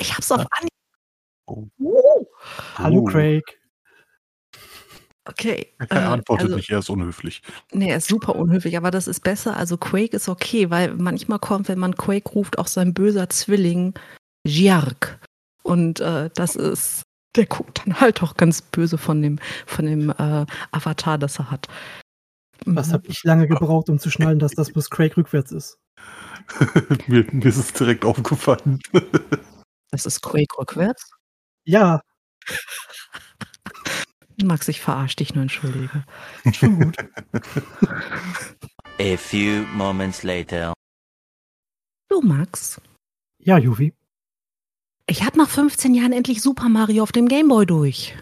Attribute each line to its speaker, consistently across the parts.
Speaker 1: ich hab's auf Anhieb.
Speaker 2: Oh.
Speaker 1: Uh,
Speaker 3: Hallo
Speaker 2: Oh.
Speaker 3: Craig.
Speaker 1: okay.
Speaker 2: Er
Speaker 1: äh,
Speaker 2: antwortet
Speaker 1: also-
Speaker 2: nicht, er ist unhöflich.
Speaker 1: Nee, er ist super unhöflich, aber das ist besser. Also Quake ist okay, weil manchmal kommt, wenn man Quake ruft, auch sein böser Zwilling Giark. Und äh, das ist, der guckt dann halt auch ganz böse von dem, von dem äh, Avatar, das er hat.
Speaker 3: Was
Speaker 1: Mhm.
Speaker 3: habe ich lange gebraucht, um zu schnallen, dass das bis Craig rückwärts ist?
Speaker 2: mir, mir ist es direkt aufgefallen.
Speaker 1: Das ist Quake rückwärts.
Speaker 3: Ja,
Speaker 1: Max, ich verarsche dich nur, entschuldige.
Speaker 3: schon gut.
Speaker 4: A few moments later.
Speaker 1: Du, Max,
Speaker 3: Ja, Juvi.
Speaker 1: ich hab nach 15 Jahren endlich Super Mario auf dem Gameboy durch.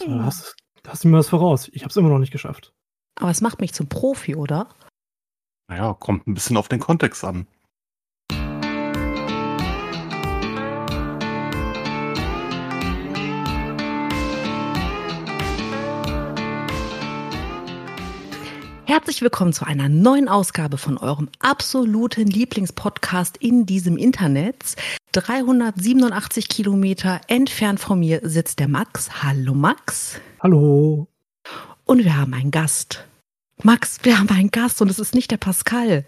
Speaker 3: Da hast, da hast du mir was voraus. Ich habe es immer noch nicht geschafft.
Speaker 1: Aber es macht mich zum Profi, oder?
Speaker 2: Naja, kommt ein bisschen auf den Kontext an.
Speaker 1: Herzlich willkommen zu einer neuen Ausgabe von eurem absoluten Lieblingspodcast in diesem Internet. 387 Kilometer entfernt von mir sitzt der Max. Hallo Max.
Speaker 3: Hallo.
Speaker 1: Und wir haben einen Gast. Max, wir haben einen Gast und es ist nicht der Pascal.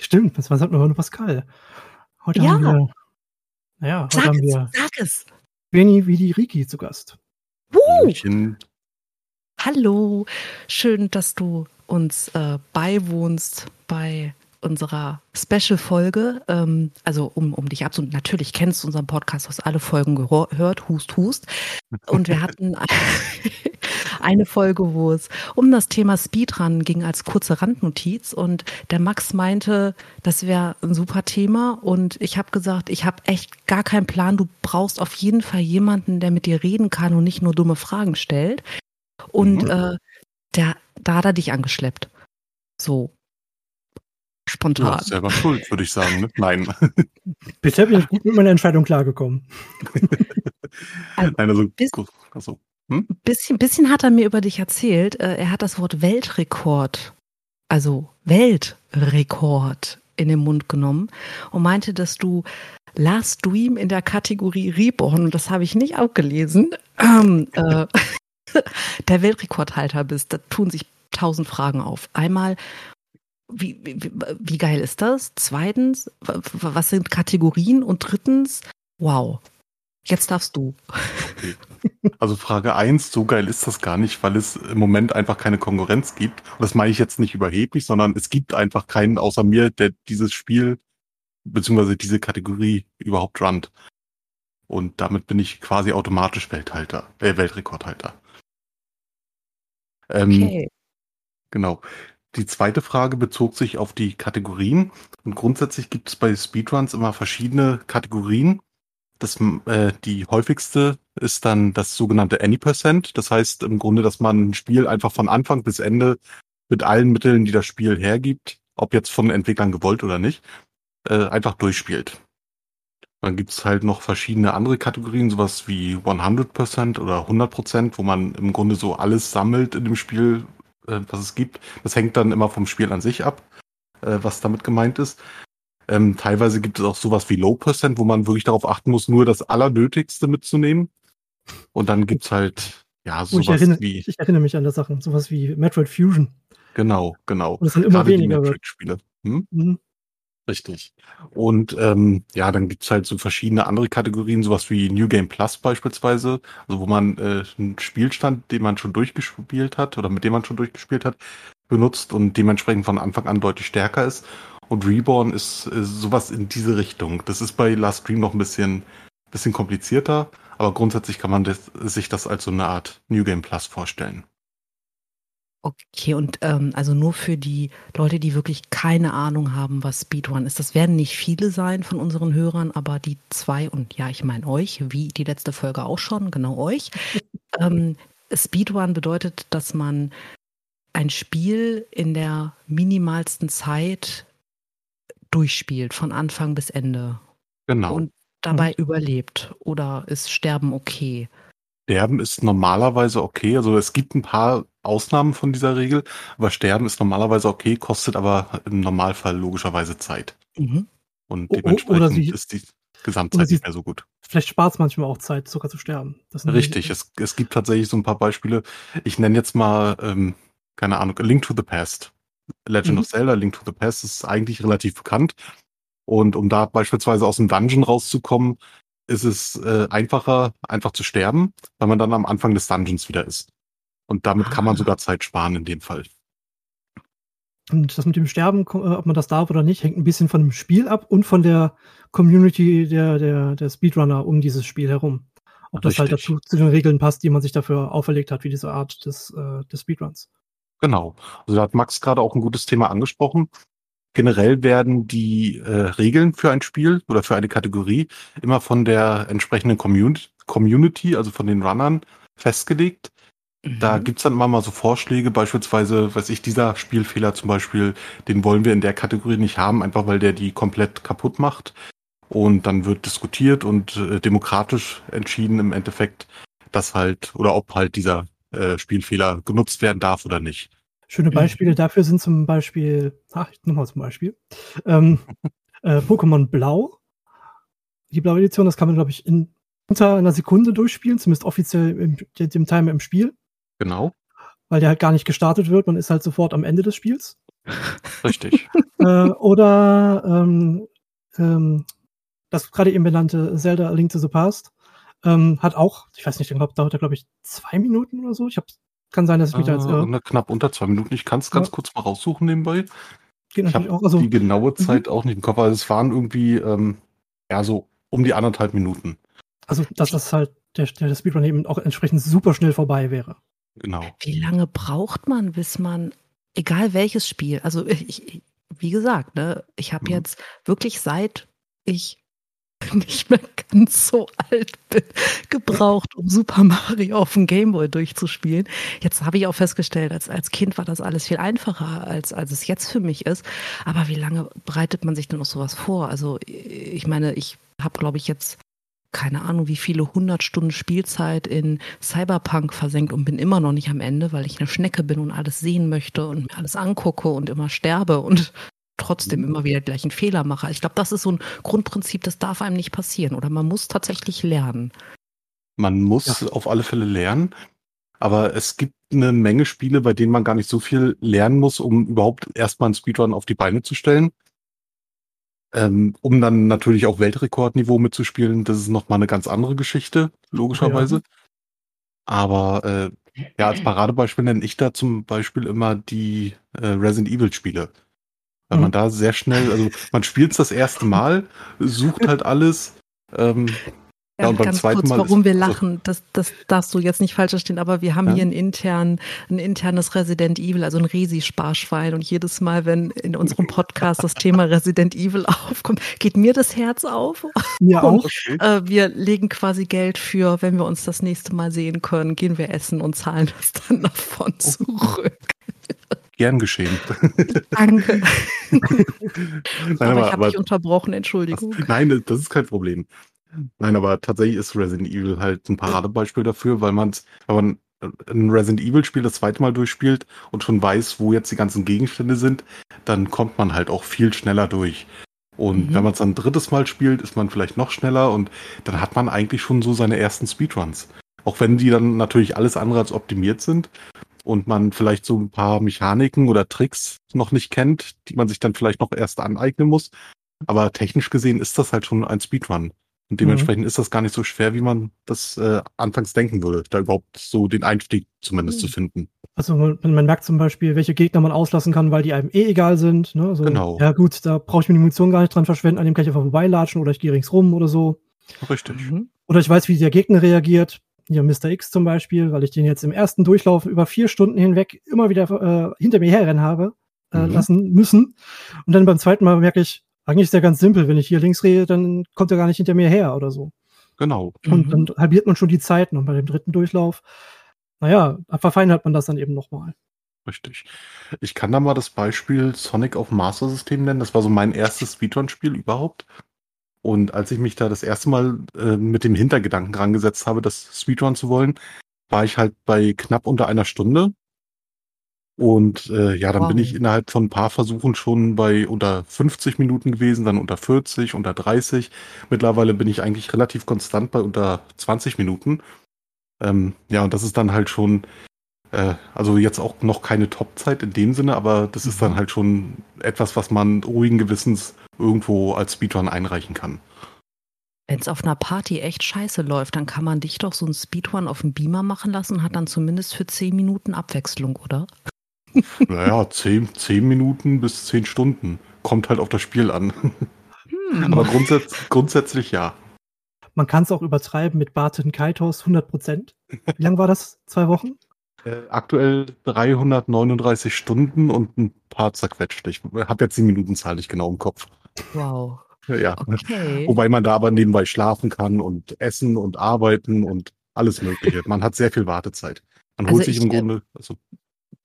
Speaker 3: Stimmt, das war halt nur Pascal. Heute
Speaker 1: Ja.
Speaker 3: haben wir, naja, heute
Speaker 1: Sag
Speaker 3: haben
Speaker 1: es,
Speaker 3: wir
Speaker 1: sag es.
Speaker 3: Beni Vidi Riki zu Gast.
Speaker 2: Hallöchen.
Speaker 1: Hallo, schön, dass du uns äh, beiwohnst bei unserer Special-Folge. Ähm, also um, um dich abzuholen, natürlich kennst du unseren Podcast, hast alle Folgen gehört, Hust, Hust. Und wir hatten eine Folge, wo es um das Thema Speedrun ging als kurze Randnotiz. Und der Max meinte, das wäre ein super Thema. Und ich habe gesagt, ich habe echt gar keinen Plan. Du brauchst auf jeden Fall jemanden, der mit dir reden kann und nicht nur dumme Fragen stellt. Und
Speaker 2: Mhm.
Speaker 1: äh, der, da hat er dich angeschleppt. So. Spontan.
Speaker 2: Ja, selber schuld, würde ich sagen. Ne? Nein.
Speaker 3: Bisher bin ich gut mit meiner Entscheidung klargekommen.
Speaker 1: Also,
Speaker 2: Nein, also,
Speaker 1: bis-
Speaker 2: also
Speaker 1: bisschen, bisschen hat er mir über dich erzählt. Äh, Er hat das Wort Weltrekord, also Weltrekord in den Mund genommen und meinte, dass du Last Dream in der Kategorie Reborn, und das habe ich nicht abgelesen, ähm, äh, der Weltrekordhalter bist. Da tun sich tausend Fragen auf. Einmal, wie, wie, wie geil ist das? Zweitens, wa- wa- was sind Kategorien? Und drittens, wow, jetzt darfst du.
Speaker 2: Also Frage eins: so geil ist das gar nicht, weil es im Moment einfach keine Konkurrenz gibt. Und das meine ich jetzt nicht überheblich, sondern es gibt einfach keinen außer mir, der dieses Spiel beziehungsweise diese Kategorie überhaupt runnt. Und damit bin ich quasi automatisch Welthalter, äh, Weltrekordhalter. Ähm,
Speaker 1: Okay.
Speaker 2: Genau. Die zweite Frage bezog sich auf die Kategorien. Und grundsätzlich gibt es bei Speedruns immer verschiedene Kategorien. Das, äh, die häufigste ist dann das sogenannte Any Percent. Das heißt im Grunde, dass man ein Spiel einfach von Anfang bis Ende mit allen Mitteln, die das Spiel hergibt, ob jetzt von Entwicklern gewollt oder nicht, äh, einfach durchspielt. Dann gibt's halt noch verschiedene andere Kategorien, sowas wie 100% oder 100%, wo man im Grunde so alles sammelt in dem Spiel, äh, was es gibt. Das hängt dann immer vom Spiel an sich ab, äh, was damit gemeint ist. Ähm, teilweise gibt es auch sowas wie Low Percent, wo man wirklich darauf achten muss, nur das Allernötigste mitzunehmen. Und dann gibt's halt, ja,
Speaker 3: Oh, ich,
Speaker 2: sowas
Speaker 3: erinnere,
Speaker 2: wie,
Speaker 3: ich erinnere mich an das Sachen. Sowas wie Metroid Fusion.
Speaker 2: genau, genau.
Speaker 3: Und es sind immer
Speaker 2: Gerade die
Speaker 3: weniger. wird.
Speaker 2: Metroid-Spiele. Hm?
Speaker 3: Mhm.
Speaker 2: Richtig. Und ähm, ja, dann gibt's halt so verschiedene andere Kategorien, sowas wie New Game Plus beispielsweise, also wo man äh, einen Spielstand, den man schon durchgespielt hat oder mit dem man schon durchgespielt hat, benutzt und dementsprechend von Anfang an deutlich stärker ist. Und Reborn ist äh, sowas in diese Richtung. Das ist bei Last Dream noch ein bisschen, bisschen komplizierter, aber grundsätzlich kann man das, sich das als so eine Art New Game Plus vorstellen.
Speaker 1: Okay, und ähm, also nur für die Leute, die wirklich keine Ahnung haben, was Speedrun ist. Das werden nicht viele sein von unseren Hörern, aber die zwei, und ja, ich meine euch, wie die letzte Folge auch schon, genau euch. ähm, Speedrun bedeutet, dass man ein Spiel in der minimalsten Zeit durchspielt, von Anfang bis Ende.
Speaker 2: Genau.
Speaker 1: Und dabei überlebt. Oder ist Sterben okay?
Speaker 2: Sterben ist normalerweise okay. Also es gibt ein paar Ausnahmen von dieser Regel, aber Sterben ist normalerweise okay, kostet aber im Normalfall logischerweise Zeit.
Speaker 1: Mhm.
Speaker 2: Und dementsprechend
Speaker 3: sie-
Speaker 2: ist die. Gesamtzeit
Speaker 3: sie-
Speaker 2: nicht mehr so gut.
Speaker 3: Vielleicht spart es manchmal auch Zeit, sogar zu sterben.
Speaker 2: Richtig, es, es gibt tatsächlich so ein paar Beispiele. Ich nenne jetzt mal, ähm, keine Ahnung, A Link to the Past. Legend
Speaker 3: Mhm.
Speaker 2: of Zelda, A Link to the Past ist eigentlich relativ bekannt. Und um da beispielsweise aus dem Dungeon rauszukommen, ist es äh, einfacher, einfach zu sterben, weil man dann am Anfang des Dungeons wieder ist. Und damit kann man
Speaker 3: Ah.
Speaker 2: sogar Zeit sparen in dem Fall.
Speaker 3: Und das mit dem Sterben, äh, ob man das darf oder nicht, hängt ein bisschen von dem Spiel ab und von der Community der, der, der Speedrunner um dieses Spiel herum. Ob das halt
Speaker 2: Richtig.
Speaker 3: dazu zu den Regeln passt, die man sich dafür auferlegt hat, wie diese Art des, äh, des Speedruns.
Speaker 2: Genau. Also da hat Max gerade auch ein gutes Thema angesprochen. Generell werden die äh, Regeln für ein Spiel oder für eine Kategorie immer von der entsprechenden Community, Community also von den Runnern, festgelegt. Da
Speaker 1: Mhm.
Speaker 2: gibt's dann immer mal so Vorschläge, beispielsweise, weiß ich, dieser Spielfehler zum Beispiel, den wollen wir in der Kategorie nicht haben, einfach weil der die komplett kaputt macht. Und dann wird diskutiert und äh, demokratisch entschieden im Endeffekt, dass halt, oder ob halt dieser äh, Spielfehler genutzt werden darf oder nicht.
Speaker 3: Schöne
Speaker 1: Mhm.
Speaker 3: Beispiele dafür sind zum Beispiel, ach, nochmal zum Beispiel, ähm, äh, Pokémon Blau. Die blaue Edition, das kann man, glaube ich, in unter einer Sekunde durchspielen, zumindest offiziell im, dem Timer im Spiel,
Speaker 2: Genau,
Speaker 3: weil der halt gar nicht gestartet wird. Man ist halt sofort am Ende des Spiels.
Speaker 2: richtig.
Speaker 3: äh, oder ähm, ähm, das gerade eben benannte Zelda A Link to the Past ähm, hat auch, ich weiß nicht, ich glaube, dauert er, glaube ich, zwei Minuten oder so. Ich hab, kann sein, dass ich mich da jetzt
Speaker 2: äh,
Speaker 3: irre.
Speaker 2: und knapp unter zwei Minuten. Ich kann es ganz
Speaker 3: Ja.
Speaker 2: kurz mal raussuchen nebenbei.
Speaker 3: Geht
Speaker 2: Ich habe.
Speaker 3: Also,
Speaker 2: die genaue Zeit auch nicht im Kopf, aber es waren irgendwie ähm, ja so um die anderthalb Minuten.
Speaker 3: also dass das halt der, der Speedrun eben auch entsprechend super schnell vorbei wäre.
Speaker 2: Genau.
Speaker 1: Wie lange braucht man, bis man, egal welches Spiel, also ich, wie gesagt, ne, ich habe
Speaker 2: Mhm.
Speaker 1: jetzt wirklich seit ich nicht mehr ganz so alt bin, gebraucht, um Super Mario auf dem Gameboy durchzuspielen. Jetzt habe ich auch festgestellt, als, als Kind war das alles viel einfacher, als, als es jetzt für mich ist. Aber wie lange bereitet man sich denn auf sowas vor? Also ich meine, ich habe, glaube ich, jetzt keine Ahnung, wie viele hundert Stunden Spielzeit in Cyberpunk versenkt und bin immer noch nicht am Ende, weil ich eine Schnecke bin und alles sehen möchte und mir alles angucke und immer sterbe und trotzdem immer wieder die gleichen Fehler mache. Ich glaube, das ist so ein Grundprinzip, das darf einem nicht passieren oder man muss tatsächlich lernen.
Speaker 2: Man muss auf alle Fälle lernen, aber es gibt eine Menge Spiele, bei denen man gar nicht so viel lernen muss, um überhaupt erstmal einen Speedrun auf die Beine zu stellen. Ähm, um dann natürlich auch Weltrekordniveau mitzuspielen, das ist nochmal eine ganz andere Geschichte, logischerweise. Aber äh, ja, als Paradebeispiel nenne ich da zum Beispiel immer die äh, Resident Evil Spiele. Weil
Speaker 3: Mhm.
Speaker 2: man da sehr schnell, also man spielt es das erste Mal, sucht halt alles, ähm, Ja, und beim
Speaker 1: ganz
Speaker 2: zweiten
Speaker 1: kurz,
Speaker 2: Mal
Speaker 1: warum wir lachen, das, das darfst du jetzt nicht falsch verstehen, aber wir haben
Speaker 2: Ja.
Speaker 1: hier ein, intern, ein internes Resident Evil, also ein Resi-Sparschwein. Und jedes Mal, wenn in unserem Podcast das Thema Resident Evil aufkommt, geht mir das Herz auf.
Speaker 3: Mir
Speaker 1: Und-
Speaker 3: auch.
Speaker 2: okay.
Speaker 1: Äh, wir legen quasi Geld für, wenn wir uns das nächste Mal sehen können, gehen wir essen und zahlen das dann davon
Speaker 2: Oh.
Speaker 1: zurück.
Speaker 2: gern geschehen.
Speaker 1: Danke.
Speaker 2: Nein,
Speaker 1: aber,
Speaker 2: aber,
Speaker 1: ich habe dich unterbrochen, Entschuldigung.
Speaker 2: Nein, das ist kein Problem. Nein, aber tatsächlich ist Resident Evil halt ein Paradebeispiel dafür, weil man, wenn man ein Resident Evil Spiel das zweite Mal durchspielt und schon weiß, wo jetzt die ganzen Gegenstände sind, dann kommt man halt auch viel schneller durch. Und
Speaker 1: Mhm.
Speaker 2: wenn man es dann ein drittes Mal spielt, ist man vielleicht noch schneller und dann hat man eigentlich schon so seine ersten Speedruns. Auch wenn die dann natürlich alles andere als optimiert sind und man vielleicht so ein paar Mechaniken oder Tricks noch nicht kennt, die man sich dann vielleicht noch erst aneignen muss. Aber technisch gesehen ist das halt schon ein Speedrun. Und dementsprechend ist das gar nicht so schwer, wie man das äh, anfangs denken würde, da überhaupt so den Einstieg zumindest
Speaker 1: Mhm.
Speaker 2: zu finden.
Speaker 3: Also man, man merkt zum Beispiel, welche Gegner man auslassen kann, weil die einem eh egal sind. Ne? Also,
Speaker 2: Genau.
Speaker 3: Ja gut, da brauche ich mir die Munition gar nicht dran verschwenden, an dem kann ich einfach vorbeilatschen oder ich gehe ringsrum oder so.
Speaker 2: Richtig.
Speaker 1: Mhm.
Speaker 3: Oder ich weiß, wie der Gegner reagiert. Hier Mr. X zum Beispiel, weil ich den jetzt im ersten Durchlauf über vier Stunden hinweg immer wieder äh, hinter mir herrennen habe äh,
Speaker 2: Mhm.
Speaker 3: lassen müssen. Und dann beim zweiten Mal merke ich, eigentlich ist der ganz simpel. Wenn ich hier links drehe, dann kommt er gar nicht hinter mir her oder so.
Speaker 2: Genau.
Speaker 3: Und
Speaker 1: Mhm.
Speaker 3: dann halbiert man schon die Zeiten. Und bei dem dritten Durchlauf, naja, verfeinert man das dann eben nochmal.
Speaker 2: Richtig. Ich kann da mal das Beispiel Sonic auf Master System nennen. Das war so mein erstes Speedrun-Spiel überhaupt. Und als ich mich da das erste Mal äh, mit dem Hintergedanken rangesetzt habe, das Speedrun zu wollen, war ich halt bei knapp unter einer Stunde. Und äh, ja, dann
Speaker 1: Wow.
Speaker 2: bin ich innerhalb von ein paar Versuchen schon bei unter 50 Minuten gewesen, dann unter 40, unter 30. Mittlerweile bin ich eigentlich relativ konstant bei unter 20 Minuten. Ähm, ja, und das ist dann halt schon, äh, also jetzt auch noch keine Topzeit in dem Sinne, aber das ist dann halt schon etwas, was man ruhigen Gewissens irgendwo als Speedrun einreichen kann.
Speaker 1: Wenn es auf einer Party echt scheiße läuft, dann kann man dich doch so einen Speedrun auf dem Beamer machen lassen und hat dann zumindest für 10 Minuten Abwechslung, oder?
Speaker 2: Naja, 10, 10 Minuten bis 10 Stunden. Kommt halt auf das Spiel an.
Speaker 1: Hm.
Speaker 2: Aber grundsätz grundsätzlich ja.
Speaker 3: Man kann es auch übertreiben mit Barton Kaitos 100 Prozent. Wie lang war das? Zwei Wochen?
Speaker 2: Äh, aktuell 339 Stunden und ein paar zerquetscht. Ich habe jetzt die Minutenzahl nicht genau im Kopf.
Speaker 1: Wow.
Speaker 2: Ja.
Speaker 1: Okay.
Speaker 2: Wobei man da aber nebenbei schlafen kann und essen und arbeiten und alles Mögliche. Man hat sehr viel Wartezeit. Man
Speaker 1: Also
Speaker 2: holt sich
Speaker 1: ich,
Speaker 2: im
Speaker 1: äh,
Speaker 2: Grunde, also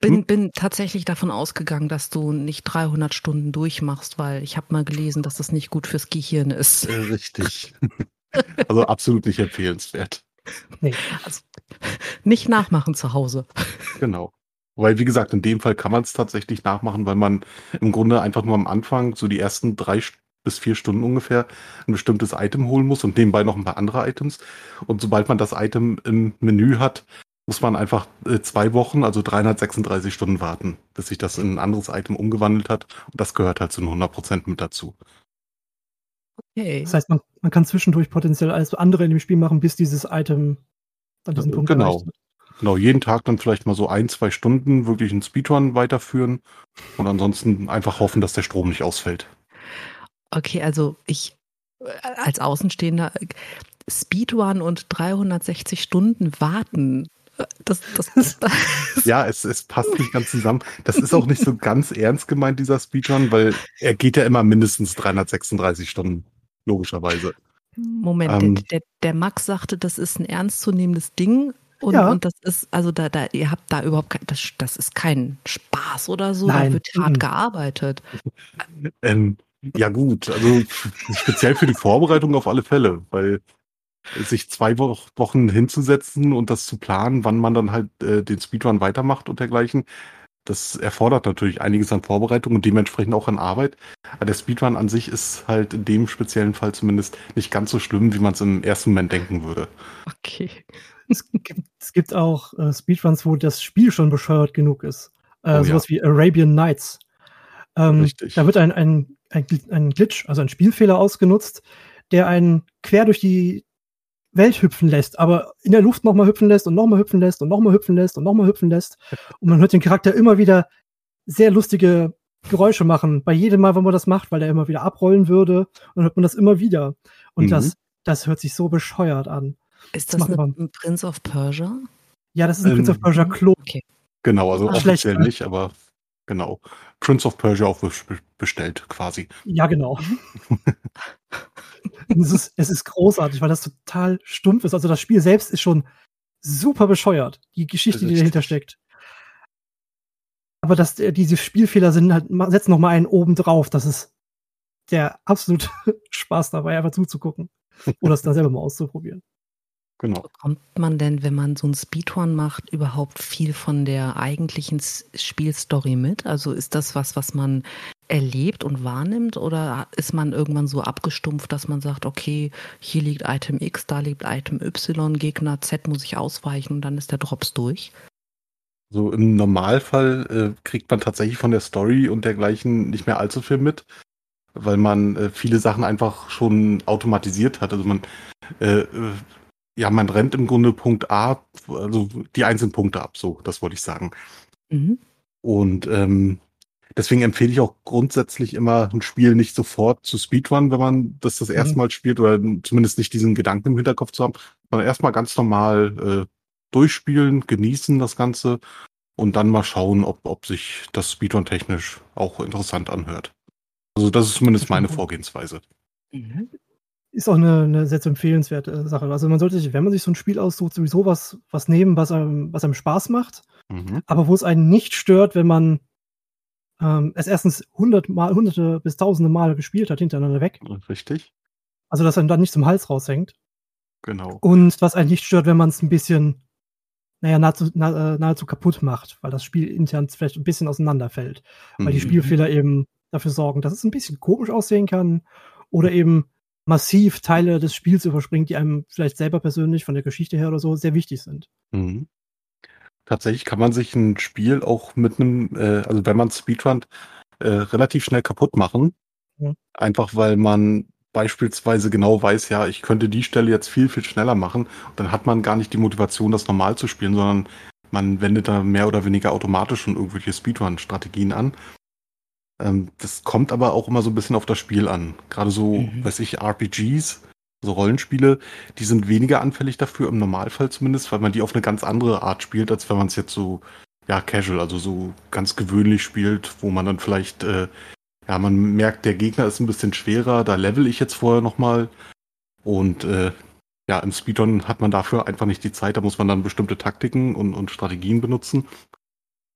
Speaker 1: Bin,
Speaker 2: Hm?
Speaker 1: bin tatsächlich davon ausgegangen, dass du nicht 300 Stunden durchmachst, weil ich habe mal gelesen, dass das nicht gut fürs Gehirn ist.
Speaker 2: äh, richtig. also absolut nicht empfehlenswert.
Speaker 3: Nee.
Speaker 1: Also, nicht nachmachen zu Hause.
Speaker 2: Genau. Weil, wie gesagt, in dem Fall kann man es tatsächlich nachmachen, weil man im Grunde einfach nur am Anfang, so die ersten drei bis vier Stunden ungefähr, ein bestimmtes Item holen muss und nebenbei noch ein paar andere Items. Und sobald man das Item im Menü hat, muss man einfach äh, zwei Wochen, also 336 Stunden warten, bis sich das in ein anderes Item umgewandelt hat. Und das gehört halt zu 100% mit dazu.
Speaker 1: Okay.
Speaker 3: Das heißt, man, man kann zwischendurch potenziell alles andere in dem Spiel machen, bis dieses Item an diesen
Speaker 2: Äh,
Speaker 3: Punkt
Speaker 2: genau.
Speaker 3: erreicht wird.
Speaker 2: Genau, jeden Tag dann vielleicht mal so ein, zwei Stunden wirklich einen Speedrun weiterführen und ansonsten einfach hoffen, dass der Strom nicht ausfällt.
Speaker 1: Okay, also ich äh, als Außenstehender Speedrun und 360 Stunden warten. Das, das, das,
Speaker 2: Ja, es, es passt nicht ganz zusammen. Das ist auch nicht so ganz ernst gemeint, dieser Speedrun, weil er geht ja immer mindestens 336 Stunden, logischerweise.
Speaker 1: Moment,
Speaker 2: Ähm.
Speaker 1: der, der, der Max sagte, das ist ein ernstzunehmendes Ding. Und,
Speaker 3: Ja.
Speaker 1: und das ist, also da, da, ihr habt da überhaupt kein, das, das ist kein Spaß oder so, da
Speaker 3: Nein,
Speaker 1: wird hart
Speaker 3: mhm.
Speaker 1: gearbeitet.
Speaker 2: Ähm, ja gut, also speziell für die Vorbereitung auf alle Fälle, weil sich zwei Wo Wochen hinzusetzen und das zu planen, wann man dann halt äh, den Speedrun weitermacht und dergleichen, das erfordert natürlich einiges an Vorbereitung und dementsprechend auch an Arbeit. Aber der Speedrun an sich ist halt in dem speziellen Fall zumindest nicht ganz so schlimm, wie man es im ersten Moment denken würde.
Speaker 1: Okay.
Speaker 3: Es gibt, es gibt auch äh, Speedruns, wo das Spiel schon bescheuert genug ist. Äh,
Speaker 2: Oh,
Speaker 3: sowas wie Arabian Nights. Ähm,
Speaker 2: Richtig.
Speaker 3: Da wird ein, ein, ein, ein Glitch, also ein Spielfehler ausgenutzt, der einen quer durch die Welt hüpfen lässt, aber in der Luft nochmal hüpfen lässt und nochmal hüpfen lässt und nochmal hüpfen lässt und nochmal hüpfen lässt. Und man hört den Charakter immer wieder sehr lustige Geräusche machen. Bei jedem Mal, wenn man das macht, weil er immer wieder abrollen würde, und hört man das immer wieder. Und
Speaker 2: Mhm.
Speaker 3: das, das hört sich so bescheuert an.
Speaker 1: Ist
Speaker 3: Das
Speaker 1: das ein Prince of Persia?
Speaker 3: Ja, das ist ein
Speaker 2: Ähm,
Speaker 3: Prince of Persia Klo.
Speaker 2: Genau, also
Speaker 3: Ah,
Speaker 2: offiziell
Speaker 3: schlecht.
Speaker 2: nicht, aber genau. Prince of Persia auch be- bestellt quasi.
Speaker 3: Ja, genau. es, ist, es ist großartig, weil das total stumpf ist. Also das Spiel selbst ist schon super bescheuert. Die Geschichte, die dahinter steckt. Aber dass äh, diese Spielfehler sind halt, setzen noch mal einen oben drauf. Das ist der absolute Spaß dabei, einfach zuzugucken. Oder es dann selber mal auszuprobieren.
Speaker 2: Genau.
Speaker 1: Bekommt man denn, wenn man so einen Speedrun macht, überhaupt viel von der eigentlichen Spielstory mit? Also ist das was, was man erlebt und wahrnimmt? Oder ist man irgendwann so abgestumpft, dass man sagt, okay, hier liegt Item X, da liegt Item Y, Gegner Z muss ich ausweichen und dann ist der Drops durch?
Speaker 2: So im Normalfall äh, kriegt man tatsächlich von der Story und dergleichen nicht mehr allzu viel mit, weil man äh, viele Sachen einfach schon automatisiert hat. Also man, äh, äh, ja, man rennt im Grunde Punkt A, also die einzelnen Punkte ab, so, das wollte ich sagen.
Speaker 1: Mhm.
Speaker 2: Und ähm, deswegen empfehle ich auch grundsätzlich immer ein Spiel nicht sofort zu Speedrun, wenn man das das erste
Speaker 3: Mhm.
Speaker 2: Mal spielt oder zumindest nicht diesen Gedanken im Hinterkopf zu haben, sondern erstmal ganz normal äh, durchspielen, genießen das Ganze und dann mal schauen, ob, ob sich das Speedrun technisch auch interessant anhört. Also das ist zumindest meine Vorgehensweise.
Speaker 1: Mhm.
Speaker 3: Ist auch eine, eine sehr zu empfehlenswerte Sache. Also man sollte sich, wenn man sich so ein Spiel aussucht, sowieso was, was nehmen, was einem, was einem Spaß macht.
Speaker 2: Mhm.
Speaker 3: aber wo es einen nicht stört, wenn man ähm, es erstens hundert Mal, hunderte bis tausende Male gespielt hat, hintereinander weg.
Speaker 2: Richtig?
Speaker 3: Also, dass einem dann nicht zum Hals raushängt.
Speaker 2: Genau.
Speaker 3: Und was einen nicht stört, wenn man es ein bisschen naja, nahezu, na, äh, nahezu kaputt macht, weil das Spiel intern vielleicht ein bisschen auseinanderfällt. Weil die
Speaker 2: Mhm.
Speaker 3: Spielfehler eben dafür sorgen, dass es ein bisschen komisch aussehen kann oder eben massiv Teile des Spiels überspringt, die einem vielleicht selber persönlich von der Geschichte her oder so sehr wichtig sind.
Speaker 2: Mhm. Tatsächlich kann man sich ein Spiel auch mit einem, äh, also wenn man Speedrun äh, relativ schnell kaputt machen.
Speaker 3: Ja.
Speaker 2: Einfach weil man beispielsweise genau weiß, ja, ich könnte die Stelle jetzt viel, viel schneller machen. Und dann hat man gar nicht die Motivation, das normal zu spielen, sondern man wendet da mehr oder weniger automatisch schon irgendwelche Speedrun-Strategien an. Ähm, das kommt aber auch immer so ein bisschen auf das Spiel an. Gerade so,
Speaker 1: Mhm.
Speaker 2: weiß ich, RPGs, so Rollenspiele, die sind weniger anfällig dafür, im Normalfall zumindest, weil man die auf eine ganz andere Art spielt, als wenn man es jetzt so, ja, casual, also so ganz gewöhnlich spielt, wo man dann vielleicht, äh, ja, man merkt, der Gegner ist ein bisschen schwerer, da level ich jetzt vorher nochmal. Und äh, ja, im Speedrun hat man dafür einfach nicht die Zeit, da muss man dann bestimmte Taktiken und, und Strategien benutzen.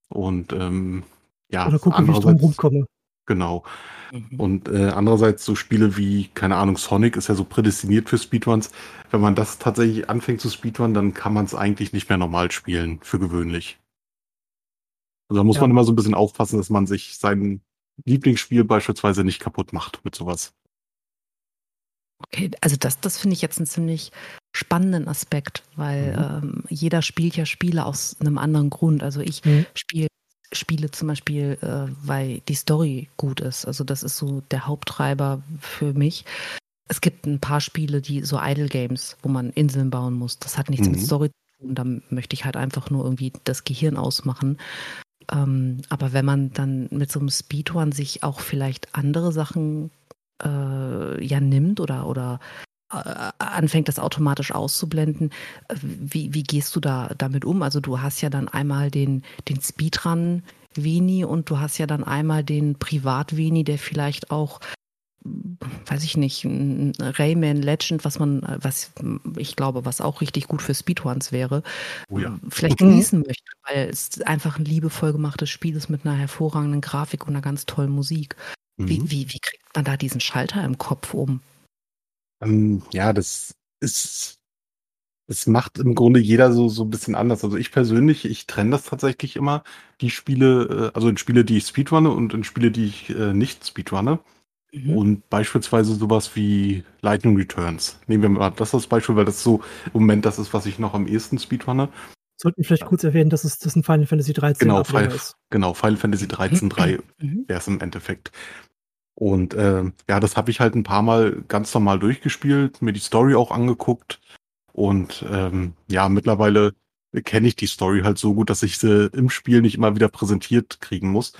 Speaker 2: Und ähm, ja,
Speaker 3: Oder gucken, wie ich drum rumkomme.
Speaker 2: Genau.
Speaker 1: Mhm.
Speaker 2: Und äh, andererseits so Spiele wie, keine Ahnung, Sonic ist ja so prädestiniert für Speedruns. Wenn man das tatsächlich anfängt zu Speedrun, dann kann man es eigentlich nicht mehr normal spielen, für gewöhnlich. Also da muss
Speaker 3: Ja.
Speaker 2: man immer so ein bisschen aufpassen, dass man sich sein Lieblingsspiel beispielsweise nicht kaputt macht mit sowas.
Speaker 1: Okay, also das, das finde ich jetzt einen ziemlich spannenden Aspekt, weil ähm, jeder spielt ja Spiele aus einem anderen Grund. Also ich
Speaker 3: Mhm.
Speaker 1: spiele Spiele zum Beispiel, äh, weil die Story gut ist. Also das ist so der Haupttreiber für mich. Es gibt ein paar Spiele, die so Idle Games, wo man Inseln bauen muss. Das hat nichts mit
Speaker 2: Mhm.
Speaker 1: Story zu tun. Da möchte ich halt einfach nur irgendwie das Gehirn ausmachen. Ähm, aber wenn man dann mit so einem Speedrun sich auch vielleicht andere Sachen äh, ja nimmt oder oder anfängt, das automatisch auszublenden. Äh, Wie, wie gehst du da damit um? Also du hast ja dann einmal den, den Speedrun Veni und du hast ja dann einmal den Privat Veni, der vielleicht auch weiß ich nicht, ein Rayman Legend, was man, was ich glaube, was auch richtig gut für Speedruns wäre,
Speaker 2: Oh ja.
Speaker 1: vielleicht
Speaker 3: Mhm.
Speaker 1: genießen möchte, weil es einfach ein liebevoll gemachtes Spiel ist mit einer hervorragenden Grafik und einer ganz tollen Musik. Wie,
Speaker 2: Mhm.
Speaker 1: wie, wie kriegt man da diesen Schalter im Kopf um?
Speaker 2: Ähm, ja, das ist, das macht im Grunde jeder so, so ein bisschen anders. Also ich persönlich, ich trenne das tatsächlich immer. Die Spiele, äh, also in Spiele, die ich speedrunne und in Spiele, die ich äh, nicht speedrunne.
Speaker 1: Mhm.
Speaker 2: Und beispielsweise sowas wie Lightning Returns. Nehmen wir mal das als Beispiel, weil das so im Moment das ist, was ich noch am ehesten speedrunne.
Speaker 3: Sollten wir vielleicht kurz erwähnen, dass es das ein Final Fantasy 13
Speaker 2: Genau,
Speaker 3: Ableger
Speaker 2: Final,
Speaker 3: ist.
Speaker 2: genau, Final Fantasy 13.3
Speaker 1: Mhm.
Speaker 2: wäre es im Endeffekt. Und äh, ja, das habe ich halt ein paar Mal ganz normal durchgespielt, mir die Story auch angeguckt. Und ähm, ja, mittlerweile kenne ich die Story halt so gut, dass ich sie im Spiel nicht immer wieder präsentiert kriegen muss.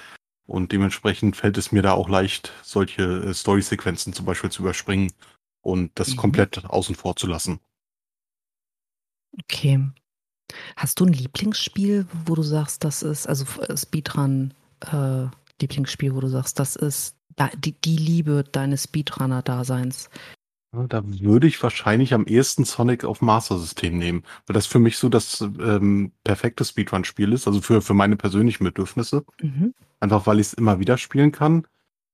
Speaker 2: Und dementsprechend fällt es mir da auch leicht, solche äh, Story-Sequenzen zum Beispiel zu überspringen und das
Speaker 1: Mhm.
Speaker 2: komplett außen vor zu lassen.
Speaker 1: Okay. Hast du ein Lieblingsspiel, wo du sagst, das ist, also Speedrun, äh, Lieblingsspiel, wo du sagst, das ist die, die Liebe deines Speedrunner-Daseins?
Speaker 2: Da würde ich wahrscheinlich am ehesten Sonic auf Master System nehmen, weil das für mich so das ähm, perfekte Speedrun-Spiel ist, also für, für meine persönlichen Bedürfnisse.
Speaker 1: Mhm.
Speaker 2: Einfach weil ich es immer wieder spielen kann,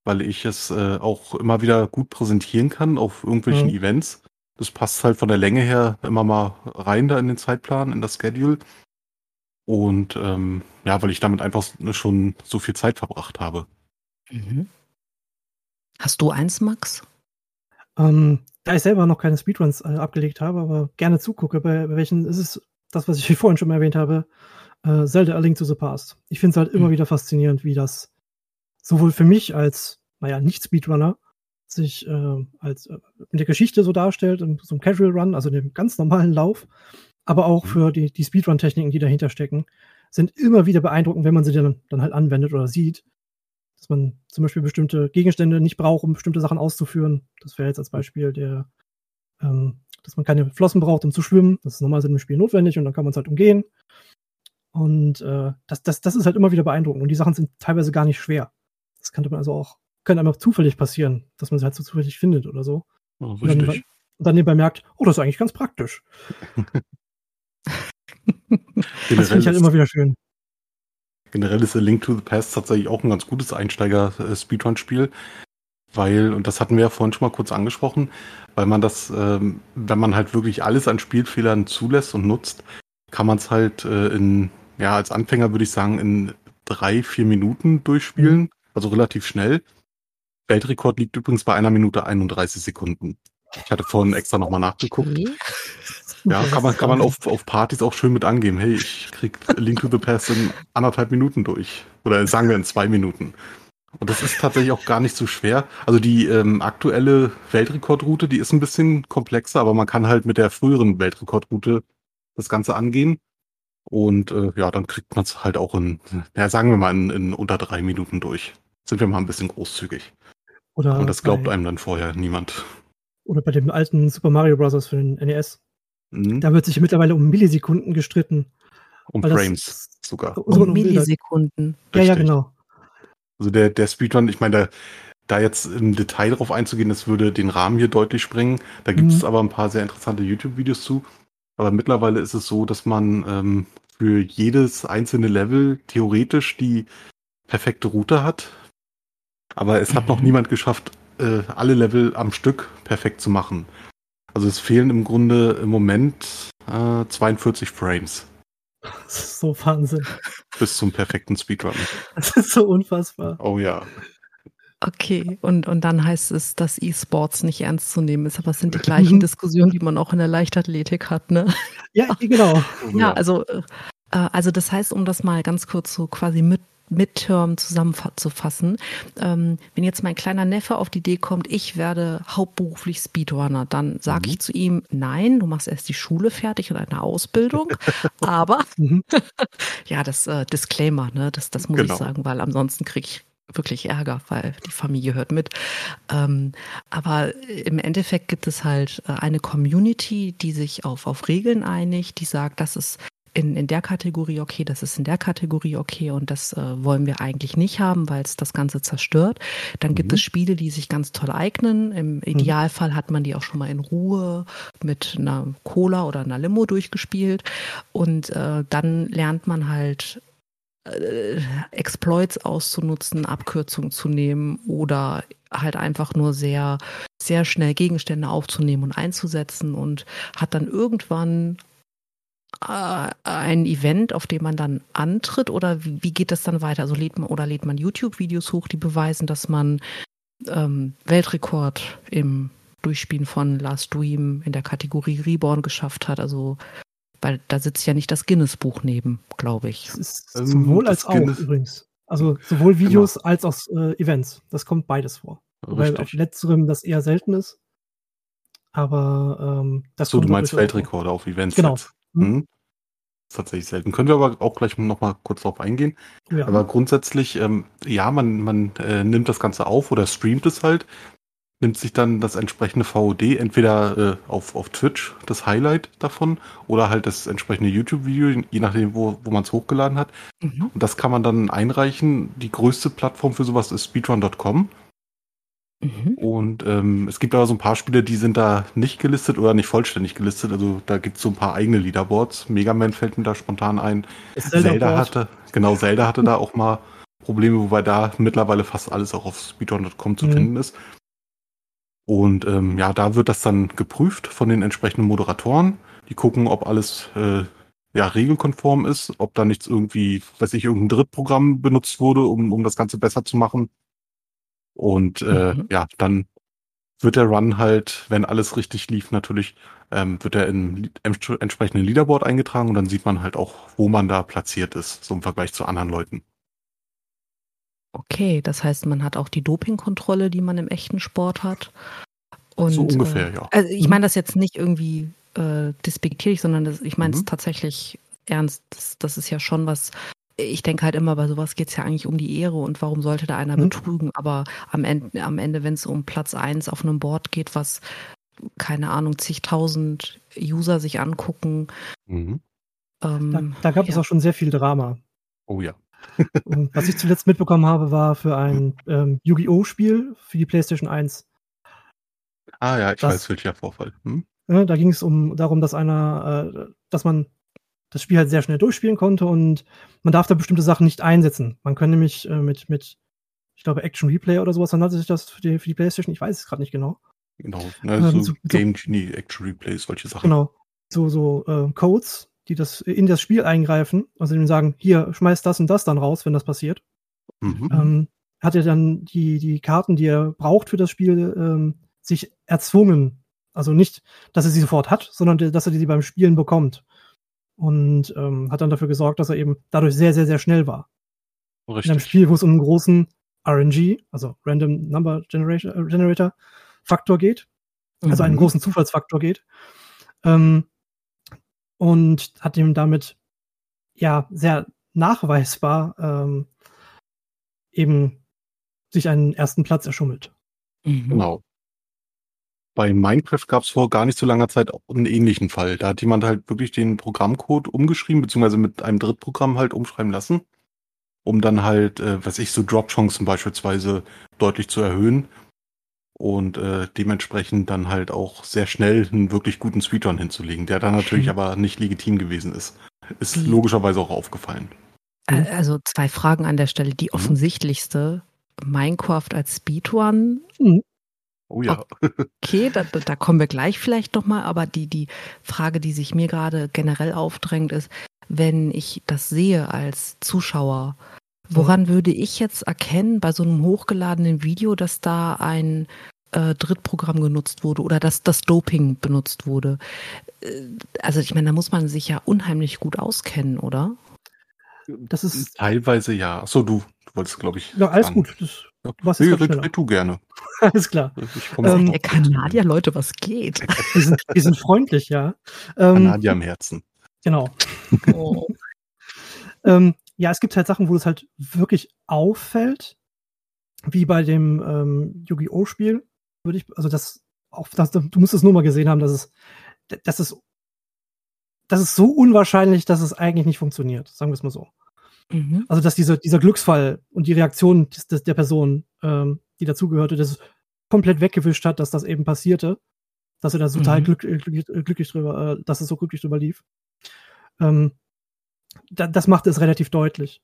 Speaker 2: weil ich es äh, auch immer wieder gut präsentieren kann auf irgendwelchen
Speaker 3: Mhm.
Speaker 2: Events. Das passt halt von der Länge her immer mal rein da in den Zeitplan, in das Schedule. Und ähm, ja, weil ich damit einfach schon so viel Zeit verbracht habe.
Speaker 1: Mhm. Hast du eins, Max?
Speaker 3: Ähm, da ich selber noch keine Speedruns äh, abgelegt habe, aber gerne zugucke, bei, bei welchen ist es das, was ich vorhin schon mal erwähnt habe, äh, Zelda A Link to the Past. Ich finde es halt immer
Speaker 1: Mhm.
Speaker 3: wieder faszinierend, wie das sowohl für mich als, naja, Nicht-Speedrunner sich äh, als äh, in der Geschichte so darstellt, in so einem Casual Run, also in dem ganz normalen Lauf, aber auch
Speaker 2: Mhm.
Speaker 3: für die, die Speedrun-Techniken, die dahinter stecken, sind immer wieder beeindruckend, wenn man sie dann, dann halt anwendet oder sieht. Dass man zum Beispiel bestimmte Gegenstände nicht braucht, um bestimmte Sachen auszuführen. Das wäre jetzt als Beispiel der, ähm, dass man keine Flossen braucht, um zu schwimmen. Das ist normalerweise im Spiel notwendig und dann kann man es halt umgehen. Und äh, das, das, das ist halt immer wieder beeindruckend. Und die Sachen sind teilweise gar nicht schwer. Das könnte man also auch, könnte einem auch zufällig passieren, dass man es halt so zufällig findet oder so.
Speaker 2: Ja,
Speaker 3: Und dann, und dann nebenbei merkt, oh, das ist eigentlich ganz praktisch. Das finde ich halt immer wieder schön.
Speaker 2: Generell ist A Link to the Past tatsächlich auch ein ganz gutes Einsteiger-Speedrun-Spiel, weil, und das hatten wir ja vorhin schon mal kurz angesprochen, weil man das, ähm, wenn man halt wirklich alles an Spielfehlern zulässt und nutzt, kann man es halt äh, in, ja, als Anfänger würde ich sagen, in drei, vier Minuten durchspielen, also relativ schnell. Weltrekord liegt übrigens bei einer Minute 31 Sekunden. Ich hatte vorhin extra nochmal nachgeguckt.
Speaker 1: Okay.
Speaker 2: Ja, kann man, kann man auf, auf Partys auch schön mit angeben. Hey, ich krieg Link to the Past in anderthalb Minuten durch. Oder sagen wir in zwei Minuten. Und das ist tatsächlich auch gar nicht so schwer. Also die ähm, aktuelle Weltrekordroute, die ist ein bisschen komplexer, aber man kann halt mit der früheren Weltrekordroute das Ganze angehen. Und äh, ja, dann kriegt man es halt auch in, ja, sagen wir mal, in, in unter drei Minuten durch. Sind wir mal ein bisschen großzügig.
Speaker 3: Oder
Speaker 2: Und das glaubt
Speaker 3: bei,
Speaker 2: einem dann vorher niemand.
Speaker 3: Oder bei dem alten Super Mario Bros. für den NES.
Speaker 2: Mhm.
Speaker 3: Da wird sich mittlerweile um Millisekunden gestritten.
Speaker 2: Um Frames sogar.
Speaker 3: noch
Speaker 1: Um
Speaker 3: Bilder-
Speaker 1: Millisekunden.
Speaker 3: Ja, ja, genau.
Speaker 2: Also der, der Speedrun, ich meine, da, da jetzt im Detail drauf einzugehen, das würde den Rahmen hier deutlich sprengen. Da gibt es
Speaker 3: Mhm.
Speaker 2: aber ein paar sehr interessante YouTube-Videos zu. Aber mittlerweile ist es so, dass man ähm, für jedes einzelne Level theoretisch die perfekte Route hat. Aber es hat noch
Speaker 1: Mhm.
Speaker 2: niemand geschafft, äh, alle Level am Stück perfekt zu machen. Also es fehlen im Grunde im Moment äh, 42 Frames
Speaker 3: Das ist so Wahnsinn.
Speaker 2: bis zum perfekten Speedrun.
Speaker 3: Das ist so unfassbar.
Speaker 2: Oh ja.
Speaker 1: Okay, und, und dann heißt es, dass E-Sports nicht ernst zu nehmen ist, aber es sind die gleichen. Diskussionen, die man auch in der Leichtathletik hat, ne?
Speaker 3: Ja, genau.
Speaker 1: Ja, also, äh, also das heißt, um das mal ganz kurz so quasi mit Midterm zusammenzufassen, ähm, wenn jetzt mein kleiner Neffe auf die Idee kommt, ich werde hauptberuflich Speedrunner, dann sage
Speaker 2: Mhm.
Speaker 1: ich zu ihm, nein, du machst erst die Schule fertig und eine Ausbildung, aber
Speaker 3: Mhm.
Speaker 1: ja, das äh, Disclaimer, ne, das, das muss
Speaker 2: Genau.
Speaker 1: ich sagen, weil ansonsten kriege ich wirklich Ärger, weil die Familie hört mit. Ähm, aber im Endeffekt gibt es halt äh, eine Community, die sich auf, auf Regeln einigt, die sagt, das ist in, in der Kategorie okay, das ist in der Kategorie okay und das äh, wollen wir eigentlich nicht haben, weil es das Ganze zerstört. Dann gibt
Speaker 2: Mhm.
Speaker 1: es Spiele, die sich ganz toll eignen. Im Idealfall hat man die auch schon mal in Ruhe mit einer Cola oder einer Limo durchgespielt und äh, dann lernt man halt äh, Exploits auszunutzen, Abkürzungen zu nehmen oder halt einfach nur sehr, sehr schnell Gegenstände aufzunehmen und einzusetzen und hat dann irgendwann ein Event, auf dem man dann antritt oder wie, wie geht das dann weiter? Also lädt man oder lädt man YouTube-Videos hoch, die beweisen, dass man ähm, Weltrekord im Durchspielen von Last Dream in der Kategorie Reborn geschafft hat. Also weil da sitzt ja nicht das Guinness-Buch neben, glaube ich.
Speaker 2: Ähm,
Speaker 3: sowohl als auch
Speaker 2: Guinness-
Speaker 3: übrigens. Also sowohl Videos als auch äh, Events. Das kommt beides vor. Wobei auf letzterem das eher selten ist. Aber ähm, das
Speaker 2: So, du
Speaker 3: kommt
Speaker 2: meinst
Speaker 3: durchaus vor.
Speaker 2: Weltrekorde auf Events
Speaker 3: Genau.
Speaker 2: jetzt.
Speaker 3: Mhm.
Speaker 2: Mhm. Ist tatsächlich selten. Können wir aber auch gleich noch mal kurz drauf eingehen.
Speaker 3: Ja.
Speaker 2: Aber grundsätzlich, ähm, ja, man, man äh, nimmt das Ganze auf oder streamt es halt, nimmt sich dann das entsprechende VOD, entweder äh, auf, auf Twitch, das Highlight davon, oder halt das entsprechende YouTube-Video, je nachdem, wo, wo man es hochgeladen hat.
Speaker 1: Mhm.
Speaker 2: Und das kann man dann einreichen. Die größte Plattform für sowas ist speedrun.com.
Speaker 1: Mhm.
Speaker 2: Und ähm, es gibt aber so ein paar Spiele, die sind da nicht gelistet oder nicht vollständig gelistet. Also da gibt es so ein paar eigene Leaderboards. Mega Man fällt mir da spontan ein.
Speaker 3: Das
Speaker 2: Zelda, hatte, genau, Zelda hatte da auch mal Probleme, wobei da mittlerweile fast alles auch auf speedrun.com zu
Speaker 3: Mhm.
Speaker 2: finden ist. Und ähm, ja, da wird das dann geprüft von den entsprechenden Moderatoren. Die gucken, ob alles äh, ja, regelkonform ist, ob da nichts irgendwie, weiß ich, irgendein Drittprogramm benutzt wurde, um, um das Ganze besser zu machen. Und äh,
Speaker 1: Mhm.
Speaker 2: ja, dann wird der Run halt, wenn alles richtig lief, natürlich, ähm, wird er in em- entsprechenden Leaderboard eingetragen und dann sieht man halt auch, wo man da platziert ist, so im Vergleich zu anderen Leuten.
Speaker 1: Okay, das heißt, man hat auch die Dopingkontrolle, die man im echten Sport hat. Und,
Speaker 2: so ungefähr,
Speaker 1: äh,
Speaker 2: ja.
Speaker 1: Also ich
Speaker 3: Mhm.
Speaker 1: meine das jetzt nicht irgendwie äh, despektierlich, sondern das, ich meine es
Speaker 2: Mhm.
Speaker 1: tatsächlich ernst. Das, das ist ja schon was. Ich denke halt immer, bei sowas geht es ja eigentlich um die Ehre und warum sollte da einer
Speaker 3: Mhm.
Speaker 1: betrügen. Aber am Ende, am Ende wenn es um Platz 1 auf einem Board geht, was, keine Ahnung, zigtausend User sich angucken.
Speaker 2: Mhm.
Speaker 1: Ähm,
Speaker 3: Da, da gab es
Speaker 1: ja.
Speaker 3: auch schon sehr viel Drama.
Speaker 2: Oh ja.
Speaker 3: Was ich zuletzt mitbekommen habe, war für ein ähm, Yu-Gi-Oh! Spiel für die PlayStation 1.
Speaker 2: Ah ja, ich
Speaker 3: Das-
Speaker 2: weiß welcher Vorfall. Hm?
Speaker 3: Ne, da ging es um darum, dass einer, äh, dass man das Spiel halt sehr schnell durchspielen konnte und man darf da bestimmte Sachen nicht einsetzen. Man kann nämlich äh, mit, mit, ich glaube, Action Replay oder sowas, dann nannte sich das für die, für die PlayStation, ich weiß es gerade nicht genau.
Speaker 2: Genau. Ne,
Speaker 3: Ähm,
Speaker 2: so
Speaker 3: so-
Speaker 2: Game Genie, Action Replay, solche Sachen.
Speaker 3: Genau. So, so äh, Codes die das in das Spiel eingreifen, also denen sagen, hier, schmeiß das und das dann raus, wenn das passiert.
Speaker 2: Mhm.
Speaker 3: Ähm, hat er dann die, die Karten, die er braucht für das Spiel, ähm, sich erzwungen. Also nicht, dass er sie sofort hat, sondern dass er die beim Spielen bekommt. Und ähm, hat dann dafür gesorgt, dass er eben dadurch sehr, sehr, sehr schnell war. In einem
Speaker 2: Richtig.
Speaker 3: Spiel, wo es um einen großen RNG, also Random Number Generator, äh, Generator Faktor geht, also einen
Speaker 2: Mhm.
Speaker 3: großen Zufallsfaktor geht. Ähm, und hat ihm damit ja sehr nachweisbar ähm, eben sich einen ersten Platz erschummelt.
Speaker 1: Mhm.
Speaker 2: Genau. Bei Minecraft gab es vor gar nicht so langer Zeit auch einen ähnlichen Fall. Da hat jemand halt wirklich den Programmcode umgeschrieben, beziehungsweise mit einem Drittprogramm halt umschreiben lassen, um dann halt, äh, was ich, so Drop-Chancen beispielsweise deutlich zu erhöhen und äh, dementsprechend dann halt auch sehr schnell einen wirklich guten Speedrun hinzulegen, der dann natürlich
Speaker 1: Mhm.
Speaker 2: aber nicht legitim gewesen ist. Ist
Speaker 1: Die-
Speaker 2: logischerweise auch aufgefallen.
Speaker 1: Also zwei Fragen an der Stelle. Die
Speaker 2: Mhm.
Speaker 1: offensichtlichste, Minecraft als Speedrun.
Speaker 2: Oh ja.
Speaker 1: Okay, da, da kommen wir gleich vielleicht nochmal, aber die, die Frage, die sich mir gerade generell aufdrängt, ist, wenn ich das sehe als Zuschauer, woran würde ich jetzt erkennen bei so einem hochgeladenen Video, dass da ein äh, Drittprogramm genutzt wurde oder dass das Doping benutzt wurde? Äh, Also ich meine, da muss man sich ja unheimlich gut auskennen, oder?
Speaker 3: Das ist
Speaker 2: Teilweise ja. Achso, du, du wolltest, glaube ich.
Speaker 3: ja, alles
Speaker 2: sagen.
Speaker 3: gut. Das,
Speaker 2: Ja.
Speaker 3: Warst jetzt
Speaker 2: Nee, red, du gerne.
Speaker 3: alles klar. Ähm,
Speaker 1: Der Kanadier, Leute, was geht?
Speaker 3: Die sind, die sind freundlich, ja. Ähm,
Speaker 2: Kanadier am Herzen.
Speaker 3: genau.
Speaker 1: Oh.
Speaker 3: Ähm, ja, es gibt halt Sachen, wo es halt wirklich auffällt, wie bei dem ähm, Yu-Gi-Oh! Spiel, würde ich, also das, auf das, du musst es nur mal gesehen haben, dass es, das ist, das ist so unwahrscheinlich, dass es eigentlich nicht funktioniert, sagen wir es mal so.
Speaker 1: Mhm.
Speaker 3: Also, dass diese, dieser Glücksfall und die Reaktion des, des, der Person, ähm, die dazugehörte, das komplett weggewischt hat, dass das eben passierte. Dass er da so total
Speaker 1: Mhm.
Speaker 3: glück, äh, glücklich, äh, glücklich drüber, äh, dass es so glücklich drüber lief. Ähm, da, das macht es relativ deutlich.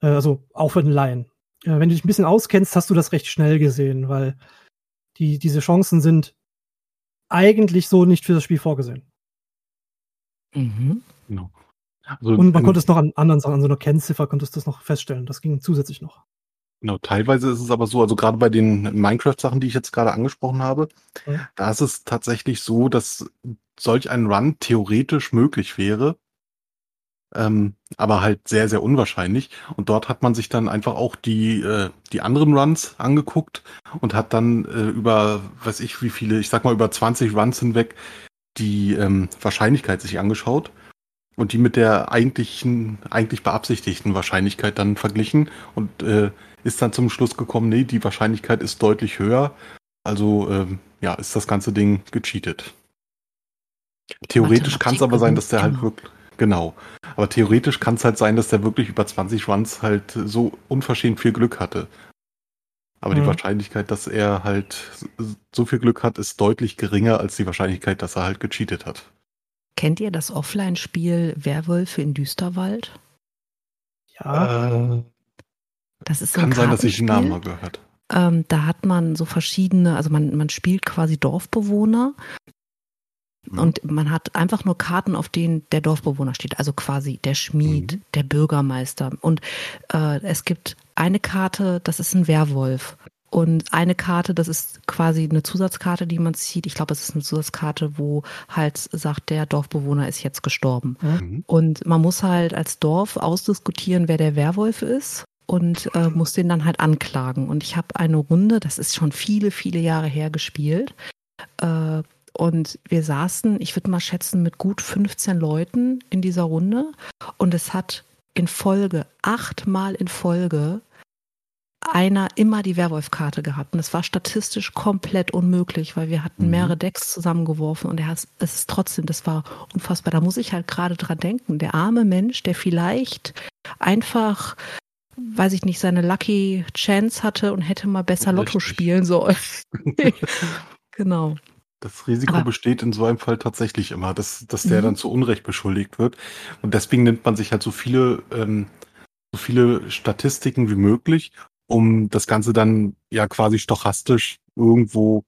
Speaker 3: Äh, also auch für den Laien. Äh, wenn du dich ein bisschen auskennst, hast du das recht schnell gesehen, weil die, diese Chancen sind eigentlich so nicht für das Spiel vorgesehen.
Speaker 1: Mhm.
Speaker 2: Genau. Also,
Speaker 3: Und man konnte es noch an anderen Sachen, an so einer Kennziffer konntest du das noch feststellen. Das ging zusätzlich noch.
Speaker 2: Genau, teilweise ist es aber so, also gerade bei den Minecraft-Sachen, die ich jetzt gerade angesprochen habe,
Speaker 3: Mhm.
Speaker 2: da ist es tatsächlich so, dass solch ein Run theoretisch möglich wäre, ähm, aber halt sehr, sehr unwahrscheinlich. Und dort hat man sich dann einfach auch die, äh, die anderen Runs angeguckt und hat dann äh, über, weiß ich wie viele, ich sag mal über 20 Runs hinweg die ähm, Wahrscheinlichkeit sich angeschaut und die mit der eigentlichen, eigentlich beabsichtigten Wahrscheinlichkeit dann verglichen und äh, ist dann zum Schluss gekommen, nee, die Wahrscheinlichkeit ist deutlich höher. Also ähm, ja, ist das ganze Ding gecheatet. Theoretisch kann es aber sein, dass der halt wirklich, genau. Aber theoretisch kann es halt sein, dass der wirklich über 20 Runs halt so unverschämt viel Glück hatte. Aber die
Speaker 3: Mhm.
Speaker 2: Wahrscheinlichkeit, dass er halt so viel Glück hat, ist deutlich geringer als die Wahrscheinlichkeit, dass er halt gecheatet hat.
Speaker 1: Kennt ihr das Offline-Spiel Werwölfe in Düsterwald?
Speaker 3: Ja,
Speaker 2: Äh,
Speaker 1: Das ist so
Speaker 2: kann
Speaker 1: ein
Speaker 2: sein, dass ich den Namen mal gehört.
Speaker 1: Ähm, da hat man so verschiedene, also man, man spielt quasi Dorfbewohner
Speaker 2: Mhm.
Speaker 1: und man hat einfach nur Karten, auf denen der Dorfbewohner steht. Also quasi der Schmied,
Speaker 2: Mhm.
Speaker 1: der Bürgermeister. Und äh, es gibt eine Karte, das ist ein Werwolf. Und eine Karte, das ist quasi eine Zusatzkarte, die man zieht. Ich glaube, es ist eine Zusatzkarte, wo halt sagt, der Dorfbewohner ist jetzt gestorben.
Speaker 2: Mhm.
Speaker 1: Und man muss halt als Dorf ausdiskutieren, wer der Werwolf ist und äh, muss den dann halt anklagen. Und ich habe eine Runde, das ist schon viele, viele Jahre her gespielt. Äh, und wir saßen, ich würde mal schätzen, mit gut 15 Leuten in dieser Runde. Und es hat in Folge, achtmal in Folge, einer immer die Werwolf-Karte gehabt. Und es war statistisch komplett unmöglich, weil wir hatten
Speaker 2: Mhm.
Speaker 1: mehrere Decks zusammengeworfen und er hat, es ist trotzdem, das war unfassbar. Da muss ich halt gerade dran denken. Der arme Mensch, der vielleicht einfach, weiß ich nicht, seine Lucky Chance hatte und hätte mal besser Lotto
Speaker 2: Richtig.
Speaker 1: spielen sollen. genau.
Speaker 2: Das Risiko
Speaker 1: Aber-
Speaker 2: besteht in so einem Fall tatsächlich immer, dass, dass der
Speaker 1: Mhm.
Speaker 2: dann zu Unrecht beschuldigt wird. Und deswegen nimmt man sich halt so viele, ähm, so viele Statistiken wie möglich, um das Ganze dann ja quasi stochastisch irgendwo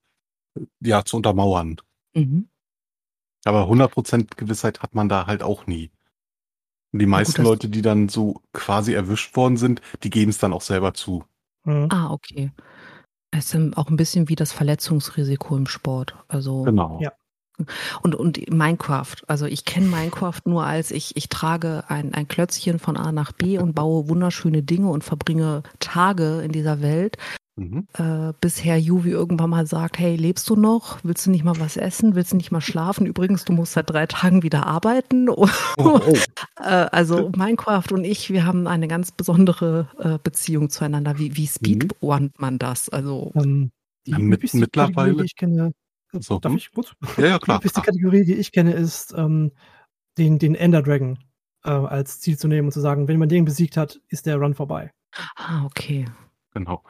Speaker 2: ja zu untermauern.
Speaker 1: Mhm.
Speaker 2: Aber 100% Gewissheit hat man da halt auch nie. Und die meisten
Speaker 1: das-
Speaker 2: Leute, die dann so quasi erwischt worden sind, die geben es dann auch selber zu.
Speaker 3: Mhm.
Speaker 1: Ah, okay. Es ist auch ein bisschen wie das Verletzungsrisiko im Sport. Also
Speaker 2: Genau.
Speaker 3: Ja.
Speaker 1: Und, und Minecraft. Also ich kenne Minecraft nur als ich, ich trage ein, ein Klötzchen von A nach B und baue wunderschöne Dinge und verbringe Tage in dieser Welt.
Speaker 2: Mhm.
Speaker 1: Äh, bis Herr Juvi irgendwann mal sagt, hey, lebst du noch? Willst du nicht mal was essen? Willst du nicht mal schlafen? Übrigens, du musst seit drei Tagen wieder arbeiten.
Speaker 2: Oh, oh.
Speaker 1: Äh, also Minecraft und ich, wir haben eine ganz besondere äh, Beziehung zueinander. Wie, wie speedrunnt man das? Also
Speaker 3: Ähm, die
Speaker 2: Ja, mit- mittlerweile-
Speaker 3: die ich kenne,
Speaker 2: So,
Speaker 3: darf
Speaker 2: hm?
Speaker 3: ich kurz?
Speaker 2: Ja, ja,
Speaker 3: Die
Speaker 2: klar.
Speaker 3: Kategorie, die ich kenne, ist ähm, den, den Ender Dragon äh, als Ziel zu nehmen und zu sagen, wenn man den besiegt hat, ist der Run vorbei.
Speaker 1: ah, okay.
Speaker 2: Genau.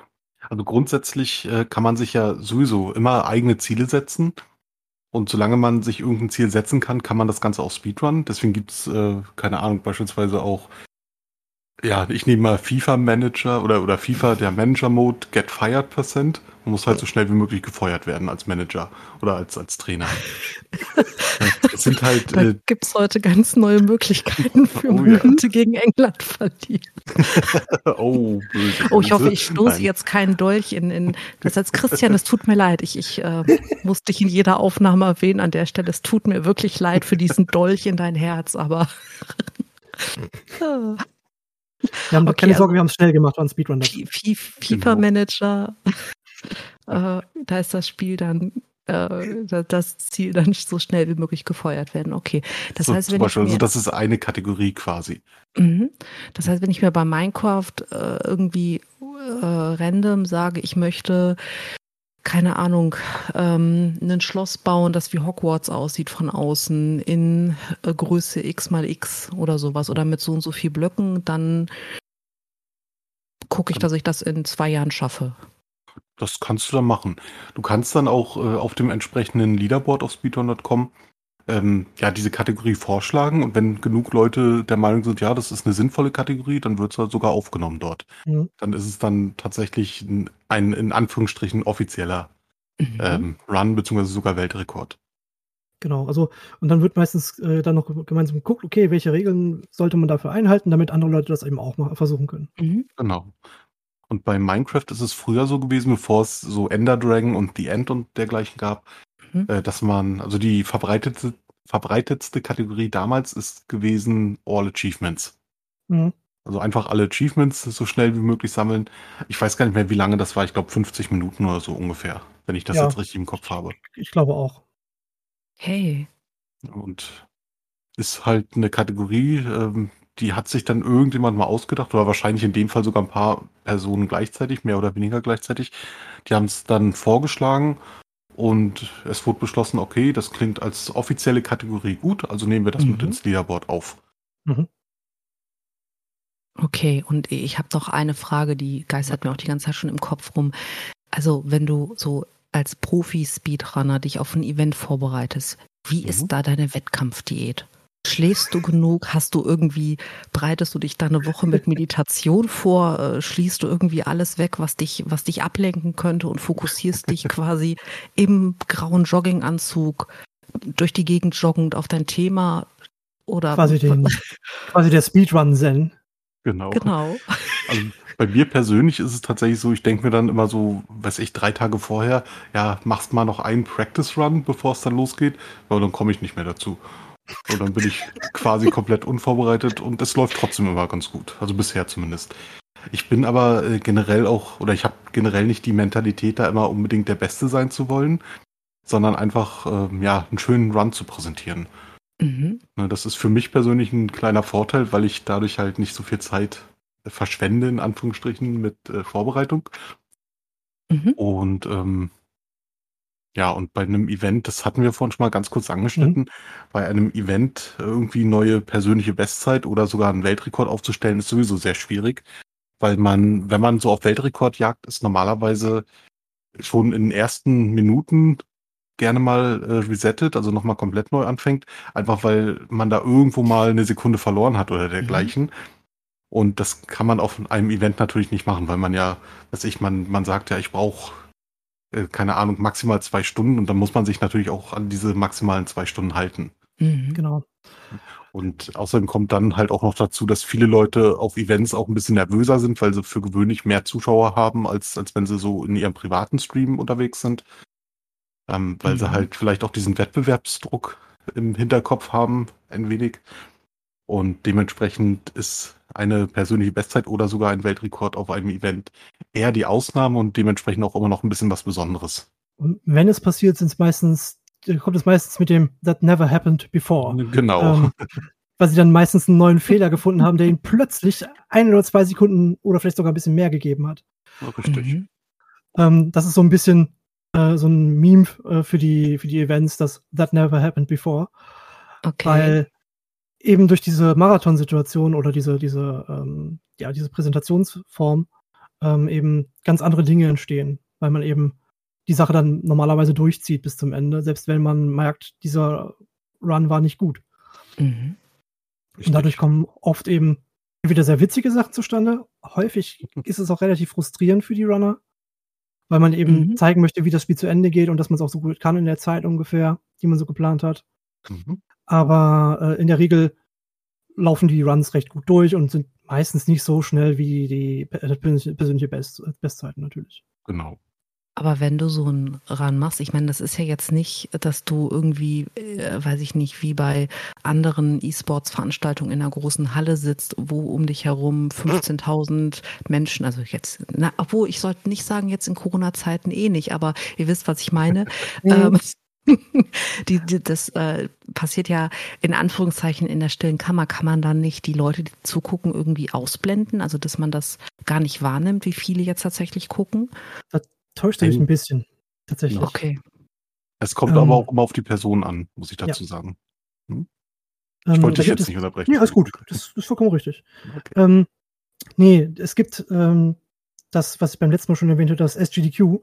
Speaker 2: Also grundsätzlich äh, kann man sich ja sowieso immer eigene Ziele setzen. Und solange man sich irgendein Ziel setzen kann, kann man das Ganze auch Speedrun. Deswegen gibt's äh, keine Ahnung, beispielsweise auch, ja, ich nehme mal FIFA Manager oder, oder FIFA, der Manager-Mode, Get Fired Percent. Man muss halt so schnell wie möglich gefeuert werden als Manager oder als, als Trainer. Es sind halt,
Speaker 1: Da
Speaker 2: äh,
Speaker 1: gibt es heute ganz neue Möglichkeiten für
Speaker 2: Oh,
Speaker 1: oh,
Speaker 2: ja.
Speaker 1: Gegen England verlieren.
Speaker 2: oh, böse.
Speaker 1: Oh, ich hoffe, ich stoße
Speaker 2: Nein.
Speaker 1: jetzt keinen Dolch in, in das als Christian, es tut mir leid. Ich, ich äh, muss dich in jeder Aufnahme erwähnen an der Stelle. Es tut mir wirklich leid für diesen Dolch in dein Herz, aber.
Speaker 3: Wir haben
Speaker 1: Okay,
Speaker 3: keine
Speaker 1: also-
Speaker 3: Sorge, wir haben es schnell gemacht, war ein Speedrun.
Speaker 1: Fi- Fi- FIFA-Manager, äh, da ist das Spiel dann, äh, da- das Ziel dann so schnell wie möglich gefeuert werden. Okay, das
Speaker 2: so,
Speaker 1: heißt,
Speaker 2: zum
Speaker 1: wenn
Speaker 2: Beispiel,
Speaker 1: ich mir
Speaker 2: also das ist eine Kategorie quasi.
Speaker 1: Mhm. Das heißt, wenn ich mir bei Minecraft äh, irgendwie äh, random sage, ich möchte, keine Ahnung, ähm, ein Schloss bauen, das wie Hogwarts aussieht von außen, in äh, Größe x mal x oder sowas oder mit so und so viel Blöcken, dann gucke ich, dass ich das in zwei Jahren schaffe.
Speaker 2: Das kannst du dann machen. Du kannst dann auch äh, auf dem entsprechenden Leaderboard auf speedrun.com ähm, ja diese Kategorie vorschlagen und wenn genug Leute der Meinung sind, ja, das ist eine sinnvolle Kategorie, dann wird es halt sogar aufgenommen dort.
Speaker 3: Mhm.
Speaker 2: Dann ist es dann tatsächlich ein, ein in Anführungsstrichen offizieller
Speaker 1: Mhm.
Speaker 2: ähm, Run beziehungsweise sogar Weltrekord.
Speaker 3: Genau, also und dann wird meistens äh, dann noch gemeinsam geguckt, okay, welche Regeln sollte man dafür einhalten, damit andere Leute das eben auch mal versuchen können.
Speaker 1: Mhm.
Speaker 2: Genau. Und bei Minecraft ist es früher so gewesen, bevor es so Ender Dragon und The End und dergleichen gab,
Speaker 1: Mhm.
Speaker 2: äh, dass man, also die verbreitetste, verbreitetste Kategorie damals ist gewesen All Achievements.
Speaker 3: Mhm.
Speaker 2: Also einfach alle Achievements so schnell wie möglich sammeln. Ich weiß gar nicht mehr, wie lange das war. Ich glaube 50 Minuten oder so ungefähr, wenn ich das
Speaker 3: Ja.
Speaker 2: jetzt richtig im Kopf habe.
Speaker 3: Ich glaube auch.
Speaker 1: Hey.
Speaker 2: Und ist halt eine Kategorie, ähm, die hat sich dann irgendjemand mal ausgedacht oder wahrscheinlich in dem Fall sogar ein paar Personen gleichzeitig, mehr oder weniger gleichzeitig. Die haben es dann vorgeschlagen und es wurde beschlossen, okay, das klingt als offizielle Kategorie gut, also nehmen wir das mit
Speaker 1: Mhm.
Speaker 2: ins Leaderboard auf.
Speaker 1: Okay, und ich habe noch eine Frage, die geistert mir auch die ganze Zeit schon im Kopf rum. Also, wenn du so als Profi-Speedrunner dich auf ein Event vorbereitest, wie
Speaker 2: Mhm.
Speaker 1: ist da deine Wettkampfdiät? Schläfst du genug? Hast du irgendwie, bereitest du dich da eine Woche mit Meditation vor? Äh, Schließt du irgendwie alles weg, was dich, was dich ablenken könnte und fokussierst dich quasi im grauen Jogginganzug durch die Gegend joggend auf dein Thema? Oder
Speaker 3: Quasi, den, quasi der Speedrun-Zen.
Speaker 2: Genau.
Speaker 1: Genau.
Speaker 2: Also bei mir persönlich ist es tatsächlich so, ich denke mir dann immer so, weiß ich, drei Tage vorher, ja, machst mal noch einen Practice Run, bevor es dann losgeht, aber dann komme ich nicht mehr dazu. Und dann bin ich quasi komplett unvorbereitet und es läuft trotzdem immer ganz gut. Also bisher zumindest. Ich bin aber äh, generell auch, oder ich habe generell nicht die Mentalität, da immer unbedingt der Beste sein zu wollen, sondern einfach, ähm, ja, einen schönen Run zu präsentieren.
Speaker 1: Mhm.
Speaker 2: Ne, Das ist für mich persönlich ein kleiner Vorteil, weil ich dadurch halt nicht so viel Zeit äh, verschwende, in Anführungsstrichen, mit äh, Vorbereitung.
Speaker 1: Mhm.
Speaker 2: Und ähm, ja, und bei einem Event, das hatten wir vorhin schon mal ganz kurz angeschnitten, bei einem Event irgendwie neue persönliche Bestzeit oder sogar einen Weltrekord aufzustellen, ist sowieso sehr schwierig, weil man, wenn man so auf Weltrekordjagd ist, normalerweise schon in den ersten Minuten gerne mal äh, resettet, also nochmal komplett neu anfängt, einfach weil man da irgendwo mal eine Sekunde verloren hat oder dergleichen. Und das kann man auf einem Event natürlich nicht machen, weil man ja, weiß ich, man, man sagt ja, ich brauche äh, keine Ahnung, maximal zwei Stunden und dann muss man sich natürlich auch an diese maximalen zwei Stunden halten.
Speaker 1: Mhm.
Speaker 3: Genau.
Speaker 2: Und außerdem kommt dann halt auch noch dazu, dass viele Leute auf Events auch ein bisschen nervöser sind, weil sie für gewöhnlich mehr Zuschauer haben, als, als wenn sie so in ihrem privaten Stream unterwegs sind. Ähm, weil sie
Speaker 1: Mhm.
Speaker 2: halt vielleicht auch diesen Wettbewerbsdruck im Hinterkopf haben, ein wenig. Und dementsprechend ist eine persönliche Bestzeit oder sogar ein Weltrekord auf einem Event eher die Ausnahme und dementsprechend auch immer noch ein bisschen was Besonderes.
Speaker 3: Und wenn es passiert, sind es meistens, äh, kommt es meistens mit dem That never happened before.
Speaker 2: Genau.
Speaker 3: Ähm, weil sie dann meistens einen neuen Fehler gefunden haben, der ihnen plötzlich ein oder zwei Sekunden oder vielleicht sogar ein bisschen mehr gegeben hat.
Speaker 2: Richtig.
Speaker 1: Mhm.
Speaker 3: Ähm, das ist so ein bisschen äh, so ein Meme äh, für die für die Events, das That never happened before,
Speaker 1: Okay.
Speaker 3: weil eben durch diese Marathonsituation oder diese diese ähm, ja diese Präsentationsform ähm, eben ganz andere Dinge entstehen, weil man eben die Sache dann normalerweise durchzieht bis zum Ende, selbst wenn man merkt, dieser Run war nicht gut.
Speaker 1: Mhm.
Speaker 3: Und dadurch kommen oft eben entweder sehr witzige Sachen zustande. Häufig ist es auch relativ frustrierend für die Runner, weil man eben
Speaker 1: Mhm.
Speaker 3: zeigen möchte, wie das Spiel zu Ende geht und dass man es auch so gut kann in der Zeit ungefähr, die man so geplant hat.
Speaker 2: Mhm.
Speaker 3: Aber äh, in der Regel laufen die Runs recht gut durch und sind meistens nicht so schnell wie die persönliche persönliche Best, Bestzeiten natürlich.
Speaker 2: Genau.
Speaker 1: Aber wenn du so einen Run machst, ich meine, das ist ja jetzt nicht, dass du irgendwie, äh, weiß ich nicht, wie bei anderen E-Sports-Veranstaltungen in einer großen Halle sitzt, wo um dich herum 15.000 Menschen, also jetzt, na, obwohl ich sollte nicht sagen, jetzt in Corona-Zeiten eh nicht, aber ihr wisst, was ich meine. ähm, die, die, das äh, passiert ja in Anführungszeichen in der stillen Kammer. Kann man dann nicht die Leute, die zugucken, irgendwie ausblenden? Also, dass man das gar nicht wahrnimmt, wie viele jetzt tatsächlich gucken?
Speaker 3: Täuscht dich
Speaker 2: Ein-
Speaker 3: ein bisschen, tatsächlich.
Speaker 1: Okay.
Speaker 2: Es kommt
Speaker 3: Ähm,
Speaker 2: aber auch immer auf die Person an, muss ich dazu sagen. Ich
Speaker 3: Ähm,
Speaker 2: wollte
Speaker 3: da
Speaker 2: dich jetzt
Speaker 3: es-
Speaker 2: nicht unterbrechen.
Speaker 3: Nee, alles gut. Das ist vollkommen richtig.
Speaker 2: Okay.
Speaker 3: Ähm, nee, es gibt ähm, das, was ich beim letzten Mal schon erwähnte, das SGDQ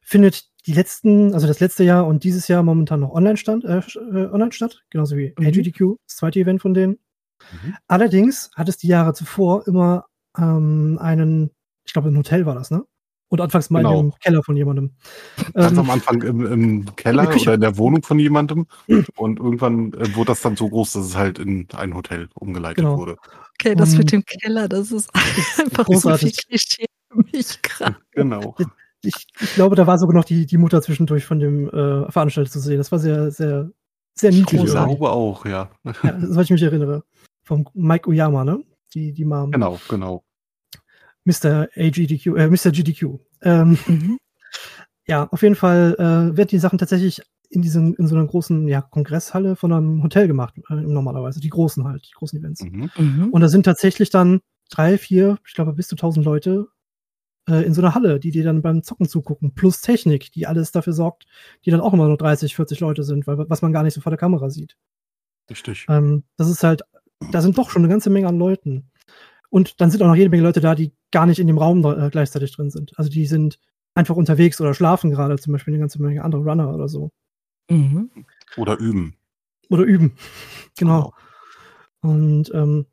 Speaker 3: findet die letzten, also das letzte Jahr und dieses Jahr momentan noch online, stand, äh, äh, online statt, genauso wie
Speaker 1: Mhm.
Speaker 3: AGDQ, das zweite Event von denen.
Speaker 2: Mhm.
Speaker 3: Allerdings hat es die Jahre zuvor immer ähm, einen, ich glaube, ein Hotel war das, ne? Und anfangs mal
Speaker 2: Genau.
Speaker 3: im Keller von jemandem.
Speaker 2: Ganz
Speaker 3: Ähm,
Speaker 2: am Anfang im, im Keller
Speaker 3: in
Speaker 2: oder in der Wohnung von jemandem. Und irgendwann äh, wurde das dann so groß, dass es halt in ein Hotel umgeleitet
Speaker 3: Genau.
Speaker 2: wurde.
Speaker 1: Okay, das
Speaker 3: Und-
Speaker 1: mit dem Keller, das ist einfach
Speaker 3: großartig.
Speaker 1: so viel Klischee für mich gerade.
Speaker 2: Genau.
Speaker 3: Ich, ich glaube, da war sogar noch die, die Mutter zwischendurch von dem äh, Veranstalter zu sehen. Das war sehr, sehr, sehr
Speaker 2: Ich
Speaker 3: niedlich. irgendwie.
Speaker 2: glaube auch, ja.
Speaker 3: Ja, soweit ich mich erinnere. Vom Mike Uyama, ne? Die, die Mom.
Speaker 2: Genau, genau.
Speaker 3: Mr. AGDQ, äh, Mr. GDQ. Ähm,
Speaker 1: Mhm.
Speaker 3: ja, auf jeden Fall äh, werden die Sachen tatsächlich in diesen, in so einer großen ja, Kongresshalle von einem Hotel gemacht, äh, normalerweise. Die großen halt, die großen Events.
Speaker 2: Mhm.
Speaker 1: Mhm.
Speaker 3: Und da sind tatsächlich dann drei, vier, ich glaube bis zu tausend Leute äh, in so einer Halle, die dir dann beim Zocken zugucken, plus Technik, die alles dafür sorgt, die dann auch immer nur 30, 40 Leute sind, weil, was man gar nicht so vor der Kamera sieht.
Speaker 2: Richtig.
Speaker 3: Ähm, das ist halt, da sind doch schon eine ganze Menge an Leuten. Und dann sind auch noch jede Menge Leute da, die gar nicht in dem Raum äh, gleichzeitig drin sind. Also die sind einfach unterwegs oder schlafen gerade, zum Beispiel eine ganze Menge andere Runner oder so.
Speaker 1: Mhm.
Speaker 2: Oder üben.
Speaker 3: Oder üben. Genau. Und ähm,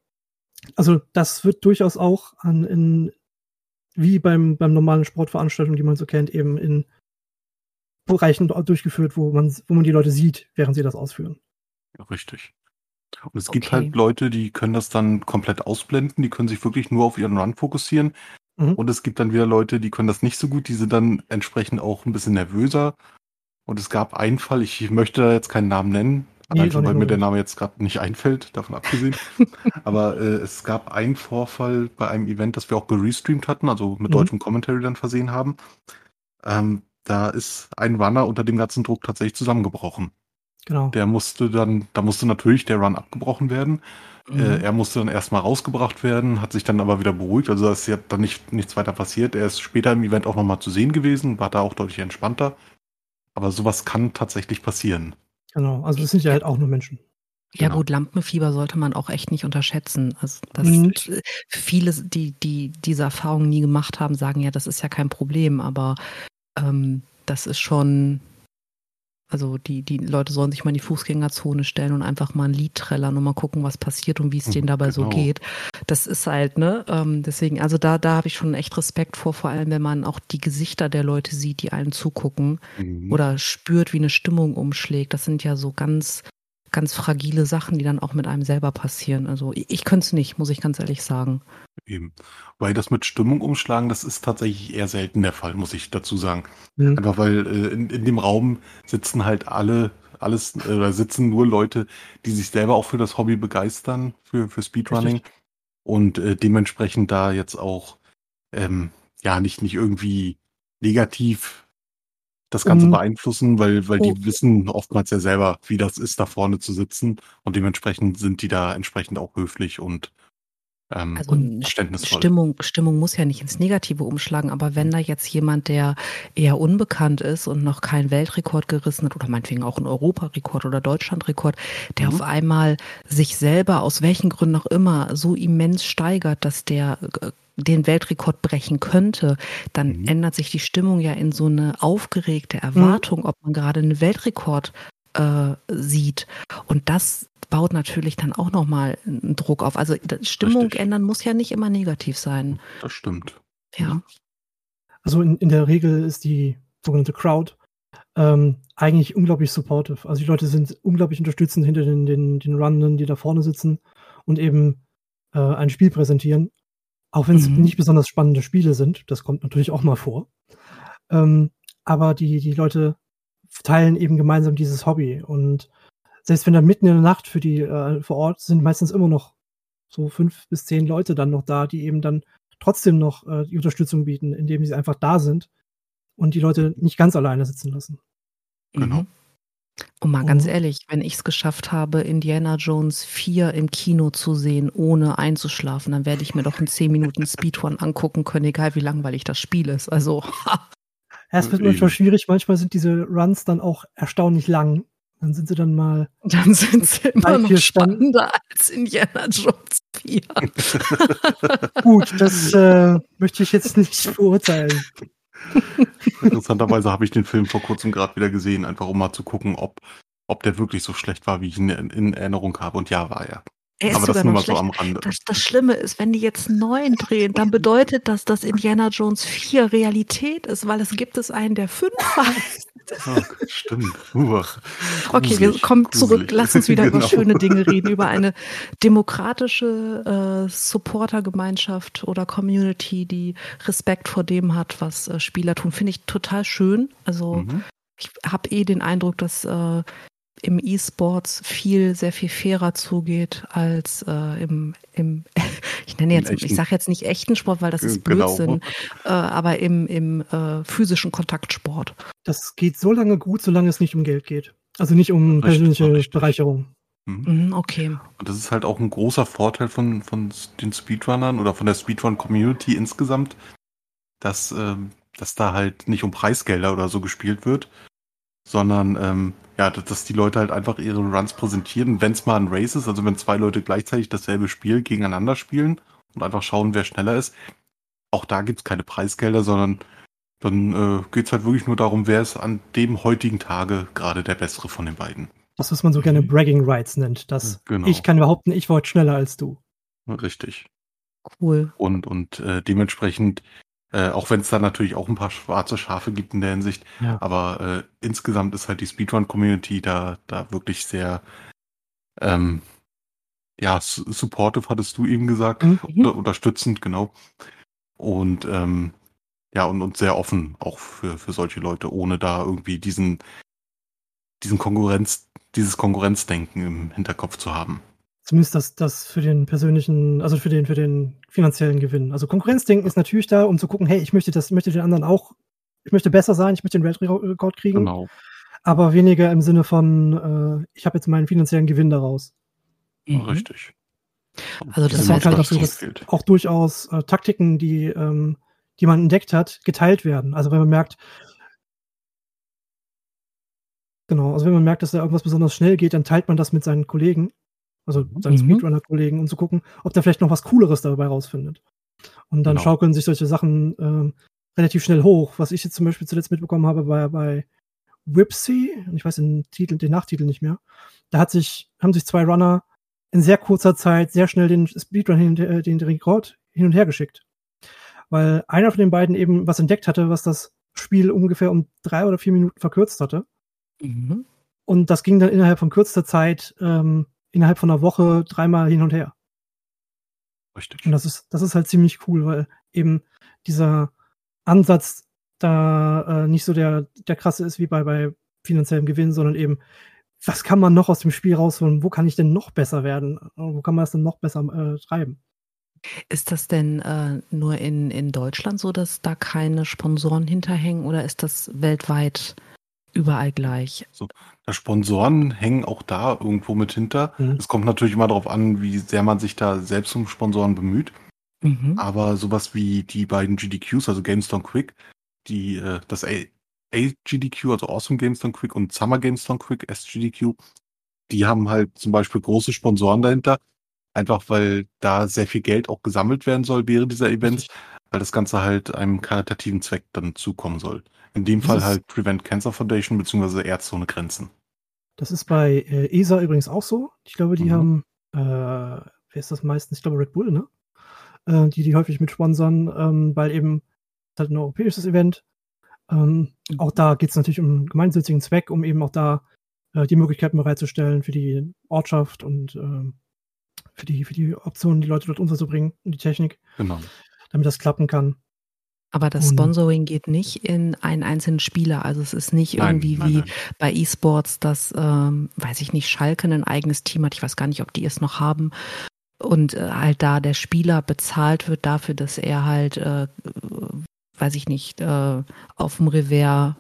Speaker 3: also das wird durchaus auch an, in, wie beim, beim normalen Sportveranstaltungen, die man so kennt, eben in Bereichen durchgeführt, wo man, wo man die Leute sieht, während sie das ausführen.
Speaker 2: Ja, richtig. Und es gibt
Speaker 1: Okay.
Speaker 2: halt Leute, die können das dann komplett ausblenden, die können sich wirklich nur auf ihren Run fokussieren.
Speaker 3: Mhm.
Speaker 2: Und es gibt dann wieder Leute, die können das nicht so gut, die sind dann entsprechend auch ein bisschen nervöser. Und es gab einen Fall, ich möchte da jetzt keinen Namen nennen, allein
Speaker 3: ist auch
Speaker 2: schon, weil mir der. Name jetzt gerade nicht einfällt, davon abgesehen. Aber äh, es gab einen Vorfall bei einem Event, das wir auch gerestreamt hatten, also mit
Speaker 3: Mhm.
Speaker 2: deutschem Commentary dann versehen haben. Ähm, da ist ein Runner unter dem ganzen Druck tatsächlich zusammengebrochen.
Speaker 3: Genau.
Speaker 2: Der musste dann, da musste natürlich der Run abgebrochen werden.
Speaker 1: Mhm.
Speaker 2: Äh, er musste dann erstmal rausgebracht werden, hat sich dann aber wieder beruhigt. Also da ist ja dann nicht, nichts weiter passiert. Er ist später im Event auch nochmal zu sehen gewesen, war da auch deutlich entspannter. Aber sowas kann tatsächlich passieren.
Speaker 3: Genau. Also das sind ja halt auch nur Menschen.
Speaker 1: Ja
Speaker 2: Genau.
Speaker 1: gut, Lampenfieber sollte man auch echt nicht unterschätzen. Also das
Speaker 3: Mhm.
Speaker 1: viele, die, die diese Erfahrung nie gemacht haben, sagen ja, das ist ja kein Problem, aber ähm, das ist schon Also die, die Leute sollen sich mal in die Fußgängerzone stellen und einfach mal ein Lied trällern und mal gucken, was passiert und wie es denen dabei so
Speaker 2: genau.
Speaker 1: geht. Das ist halt, ne? Ähm, deswegen, also da, da habe ich schon echt Respekt vor, vor allem wenn man auch die Gesichter der Leute sieht, die einem zugucken
Speaker 2: Mhm.
Speaker 1: oder spürt, wie eine Stimmung umschlägt. Das sind ja so ganz, ganz fragile Sachen, die dann auch mit einem selber passieren. Also ich, ich könnte es nicht, muss ich ganz ehrlich sagen.
Speaker 2: Eben. Weil das mit Stimmung umschlagen, das ist tatsächlich eher selten der Fall, muss ich dazu sagen.
Speaker 3: Mhm.
Speaker 2: Einfach weil äh, in, in dem Raum sitzen halt alle, alles, äh, oder sitzen nur Leute, die sich selber auch für das Hobby begeistern, für, für Speedrunning.
Speaker 3: Richtig.
Speaker 2: Und äh, dementsprechend da jetzt auch ähm, ja nicht, nicht irgendwie negativ das Ganze
Speaker 3: Um-
Speaker 2: beeinflussen, weil, weil
Speaker 1: Oh.
Speaker 2: die wissen oftmals ja selber, wie das ist, da vorne zu sitzen. Und dementsprechend sind die da entsprechend auch höflich und ähm,
Speaker 1: Also
Speaker 2: und verständnisvoll.
Speaker 1: Stimmung, Stimmung muss ja nicht ins Negative umschlagen, aber wenn da jetzt jemand, der eher unbekannt ist und noch keinen Weltrekord gerissen hat oder meinetwegen auch einen Europarekord oder Deutschlandrekord, der
Speaker 2: Mhm.
Speaker 1: auf einmal sich selber aus welchen Gründen auch immer so immens steigert, dass der äh, den Weltrekord brechen könnte, dann
Speaker 2: Mhm.
Speaker 1: ändert sich die Stimmung ja in so eine aufgeregte Erwartung, ob man gerade einen Weltrekord äh, sieht. Und das baut natürlich dann auch nochmal einen Druck auf. Also Stimmung
Speaker 2: Richtig.
Speaker 1: ändern muss ja nicht immer negativ sein.
Speaker 2: Das stimmt.
Speaker 1: Ja.
Speaker 3: Also in, in der Regel ist die sogenannte Crowd ähm, eigentlich unglaublich supportive. Also die Leute sind unglaublich unterstützend hinter den, den, den Runnern, die da vorne sitzen und eben äh, ein Spiel präsentieren. Auch wenn es
Speaker 1: Mhm.
Speaker 3: nicht besonders spannende Spiele sind, das kommt natürlich auch mal vor. Ähm, aber die, die Leute teilen eben gemeinsam dieses Hobby. Und selbst wenn dann mitten in der Nacht für die äh, vor Ort sind meistens immer noch so fünf bis zehn Leute dann noch da, die eben dann trotzdem noch äh, die Unterstützung bieten, indem sie einfach da sind und die Leute nicht ganz alleine sitzen lassen.
Speaker 2: Genau.
Speaker 1: Mhm. Und mal ganz
Speaker 3: Mhm.
Speaker 1: ehrlich, wenn ich es geschafft habe, Indiana Jones 4 im Kino zu sehen, ohne einzuschlafen, dann werde ich mir doch in 10 Minuten Speedrun angucken können, egal wie langweilig das Spiel ist. Also,
Speaker 3: Ja, es wird manchmal schwierig, manchmal sind diese Runs dann auch erstaunlich lang. Dann sind sie dann mal
Speaker 1: dann sind sie immer noch
Speaker 3: vier Stunden.
Speaker 1: spannender als Indiana Jones 4.
Speaker 3: gut. Das äh, möchte ich jetzt nicht beurteilen.
Speaker 2: Interessanterweise habe ich den Film vor kurzem gerade wieder gesehen, einfach um mal zu gucken, ob, ob der wirklich so schlecht war, wie ich ihn in, in Erinnerung habe. Und ja, war er.
Speaker 1: Er ist
Speaker 2: Aber das
Speaker 1: sogar
Speaker 2: nur
Speaker 1: noch
Speaker 2: mal so am Rande.
Speaker 1: Das, das Schlimme ist, wenn die jetzt einen neuen drehen, dann bedeutet das, dass Indiana Jones 4 Realität ist, weil es gibt es einen, der 5 heißt.
Speaker 2: Ah, stimmt. Uah.
Speaker 1: Okay, wir kommen zurück.
Speaker 2: gruselig.
Speaker 1: Lass uns wieder über
Speaker 2: Genau.
Speaker 1: schöne Dinge reden, über eine demokratische äh, Supportergemeinschaft oder Community, die Respekt vor dem hat, was äh, Spieler tun. Finde ich total schön. Also
Speaker 2: Mhm.
Speaker 1: ich habe eh den Eindruck, dass äh, im E-Sports viel, sehr viel fairer zugeht als äh, im, im, ich nenne jetzt, ich sage jetzt nicht echten Sport, weil das ist
Speaker 2: Genau.
Speaker 1: Blödsinn, äh, aber im, im äh, physischen Kontaktsport.
Speaker 3: Das geht so lange gut, solange es nicht um Geld geht. Also nicht um
Speaker 2: Richtig,
Speaker 3: persönliche
Speaker 2: richtig.
Speaker 3: Bereicherung.
Speaker 2: Mhm.
Speaker 1: Mhm, okay.
Speaker 2: Und das ist halt auch ein großer Vorteil von, von den Speedrunnern oder von der Speedrun-Community insgesamt, dass, ähm, dass da halt nicht um Preisgelder oder so gespielt wird, sondern ähm, ja, dass, dass die Leute halt einfach ihre Runs präsentieren, wenn es mal ein Race ist, also wenn zwei Leute gleichzeitig dasselbe Spiel gegeneinander spielen und einfach schauen, wer schneller ist. Auch da gibt's keine Preisgelder, sondern dann äh, geht's halt wirklich nur darum, wer ist an dem heutigen Tage gerade der bessere von den beiden.
Speaker 3: Das, was man so gerne Bragging Rights nennt. Das
Speaker 2: Genau.
Speaker 3: ich kann behaupten, ich war heute schneller als du.
Speaker 2: Richtig.
Speaker 1: Cool.
Speaker 2: und und äh, dementsprechend, äh, auch wenn es da natürlich auch ein paar schwarze Schafe gibt in der Hinsicht,
Speaker 3: Ja.
Speaker 2: aber äh, insgesamt ist halt die Speedrun-Community da da wirklich sehr ähm, ja su- supportive hattest du eben gesagt,
Speaker 3: Mhm.
Speaker 2: oder, unterstützend genau und ähm, ja und und sehr offen auch für für solche Leute, ohne da irgendwie diesen diesen Konkurrenz dieses Konkurrenzdenken im Hinterkopf zu haben.
Speaker 3: Zumindest das, das für den persönlichen, also für den, für den finanziellen Gewinn. Also Konkurrenzdenken ist natürlich da, um zu gucken, hey, ich möchte das, ich möchte den anderen auch, ich möchte besser sein, ich möchte den Weltrekord kriegen,
Speaker 2: Genau.
Speaker 3: aber weniger im Sinne von, äh, ich habe jetzt meinen finanziellen Gewinn daraus.
Speaker 1: Mhm.
Speaker 2: Richtig.
Speaker 1: Also das
Speaker 3: sorgt halt dafür, dass auch durchaus äh, Taktiken, die, ähm, die man entdeckt hat, geteilt werden. Also wenn man merkt, genau, also wenn man merkt, dass da irgendwas besonders schnell geht, dann teilt man das mit seinen Kollegen, also seinen
Speaker 1: Mhm.
Speaker 3: Speedrunner-Kollegen, um zu gucken, ob der vielleicht noch was Cooleres dabei rausfindet. Und dann
Speaker 2: Genau.
Speaker 3: schaukeln sich solche Sachen ähm, relativ schnell hoch. Was ich jetzt zum Beispiel zuletzt mitbekommen habe, war bei Whipsy, und ich weiß den Titel, den Nachtitel nicht mehr. Da hat sich, haben sich zwei Runner in sehr kurzer Zeit sehr schnell den Speedrun hin, äh, den Rekord hin und her geschickt. Weil einer von den beiden eben was entdeckt hatte, was das Spiel ungefähr um drei oder vier Minuten verkürzt hatte.
Speaker 1: Mhm.
Speaker 3: Und das ging dann innerhalb von kürzester Zeit, ähm, innerhalb von einer Woche dreimal hin und her.
Speaker 2: Richtig.
Speaker 3: Und das ist, das ist halt ziemlich cool, weil eben dieser Ansatz da äh, nicht so der, der krasse ist wie bei, bei finanziellem Gewinn, sondern eben, was kann man noch aus dem Spiel rausholen? Wo kann ich denn noch besser werden? Wo kann man das denn noch besser äh, treiben?
Speaker 1: Ist das denn äh, nur in, in Deutschland so, dass da keine Sponsoren hinterhängen oder ist das weltweit überall gleich?
Speaker 2: Ja, Sponsoren hängen auch da irgendwo mit hinter.
Speaker 3: Mhm.
Speaker 2: Es kommt natürlich immer darauf an, wie sehr man sich da selbst um Sponsoren bemüht.
Speaker 1: Mhm.
Speaker 2: Aber sowas wie die beiden GDQs, also Games Done Quick, die, äh, das AGDQ, also Awesome Games Done Quick und Summer Games Done Quick, SGDQ, die haben halt zum Beispiel große Sponsoren dahinter. Einfach weil da sehr viel Geld auch gesammelt werden soll während dieser Events, weil das Ganze halt einem karitativen Zweck dann zukommen soll. In dem
Speaker 3: Das
Speaker 2: Fall halt Prevent Cancer Foundation beziehungsweise Ärzte ohne Grenzen.
Speaker 3: Das ist bei äh, ESA übrigens auch so. Ich glaube, die
Speaker 2: Mhm.
Speaker 3: haben, äh, wer ist das meistens? Ich glaube Red Bull, ne? Äh, die die häufig mit sponsern, ähm, weil eben es halt ein europäisches Event. Ähm,
Speaker 1: Mhm.
Speaker 3: Auch da geht es natürlich um einen gemeinnützigen Zweck, um eben auch da äh, die Möglichkeiten bereitzustellen für die Ortschaft und ähm, für die für die Optionen, die Leute dort unterzubringen und die Technik,
Speaker 2: Genau.
Speaker 3: damit das klappen kann.
Speaker 1: Aber das Sponsoring geht nicht in einen einzelnen Spieler. Also es ist nicht
Speaker 2: Nein,
Speaker 1: irgendwie
Speaker 2: nein,
Speaker 1: wie
Speaker 2: nein.
Speaker 1: bei E-Sports, dass, ähm, weiß ich nicht, Schalke ein eigenes Team hat. Ich weiß gar nicht, ob die es noch haben. Und äh, halt da der Spieler bezahlt wird dafür, dass er halt, äh, weiß ich nicht, äh, auf dem Revers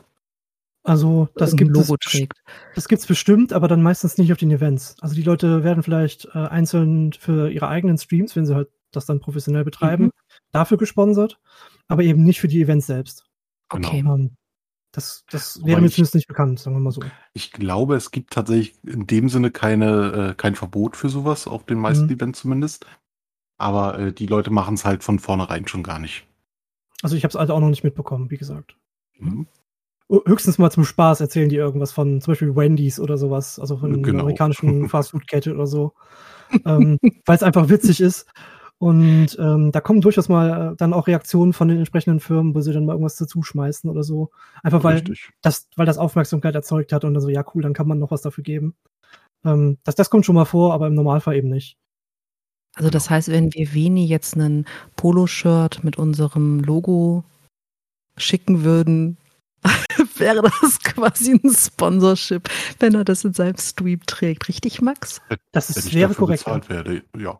Speaker 3: Also das gibt
Speaker 1: Logo
Speaker 3: es
Speaker 1: trägt.
Speaker 3: Das gibt's bestimmt, aber dann meistens nicht auf den Events. Also die Leute werden vielleicht äh, einzeln für ihre eigenen Streams, wenn sie halt das dann professionell betreiben,
Speaker 1: Mhm.
Speaker 3: dafür gesponsert, aber eben nicht für die Events selbst.
Speaker 2: Genau.
Speaker 1: Okay.
Speaker 3: Ähm, das das wäre mir zumindest nicht bekannt, sagen wir mal so.
Speaker 2: Ich glaube, es gibt tatsächlich in dem Sinne keine, äh, kein Verbot für sowas, auf den meisten
Speaker 3: Mhm.
Speaker 2: Events zumindest. Aber äh, die Leute machen es halt von vornherein schon gar nicht.
Speaker 3: Also ich habe es halt auch noch nicht mitbekommen, wie gesagt.
Speaker 2: Mhm.
Speaker 3: Höchstens mal zum Spaß erzählen die irgendwas von zum Beispiel Wendy's oder sowas, also von einer
Speaker 2: Genau.
Speaker 3: amerikanischen Fastfood-Kette oder so, ähm, weil es einfach witzig ist. Und ähm, da kommen durchaus mal äh, dann auch Reaktionen von den entsprechenden Firmen, wo sie dann mal irgendwas dazu schmeißen oder so. Einfach weil
Speaker 2: Richtig.
Speaker 3: das, weil das Aufmerksamkeit erzeugt hat und dann so, ja cool, dann kann man noch was dafür geben. Ähm, das, das kommt schon mal vor, aber im Normalfall eben nicht.
Speaker 1: Also das heißt, wenn wir Veni jetzt einen Poloshirt mit unserem Logo schicken würden, wäre das quasi ein Sponsorship, wenn er das in seinem Stream trägt. Richtig, Max?
Speaker 3: Das
Speaker 2: Wenn
Speaker 3: ist,
Speaker 2: ich
Speaker 3: wäre
Speaker 2: dafür
Speaker 3: korrekt.
Speaker 2: bezahlt werde, ja.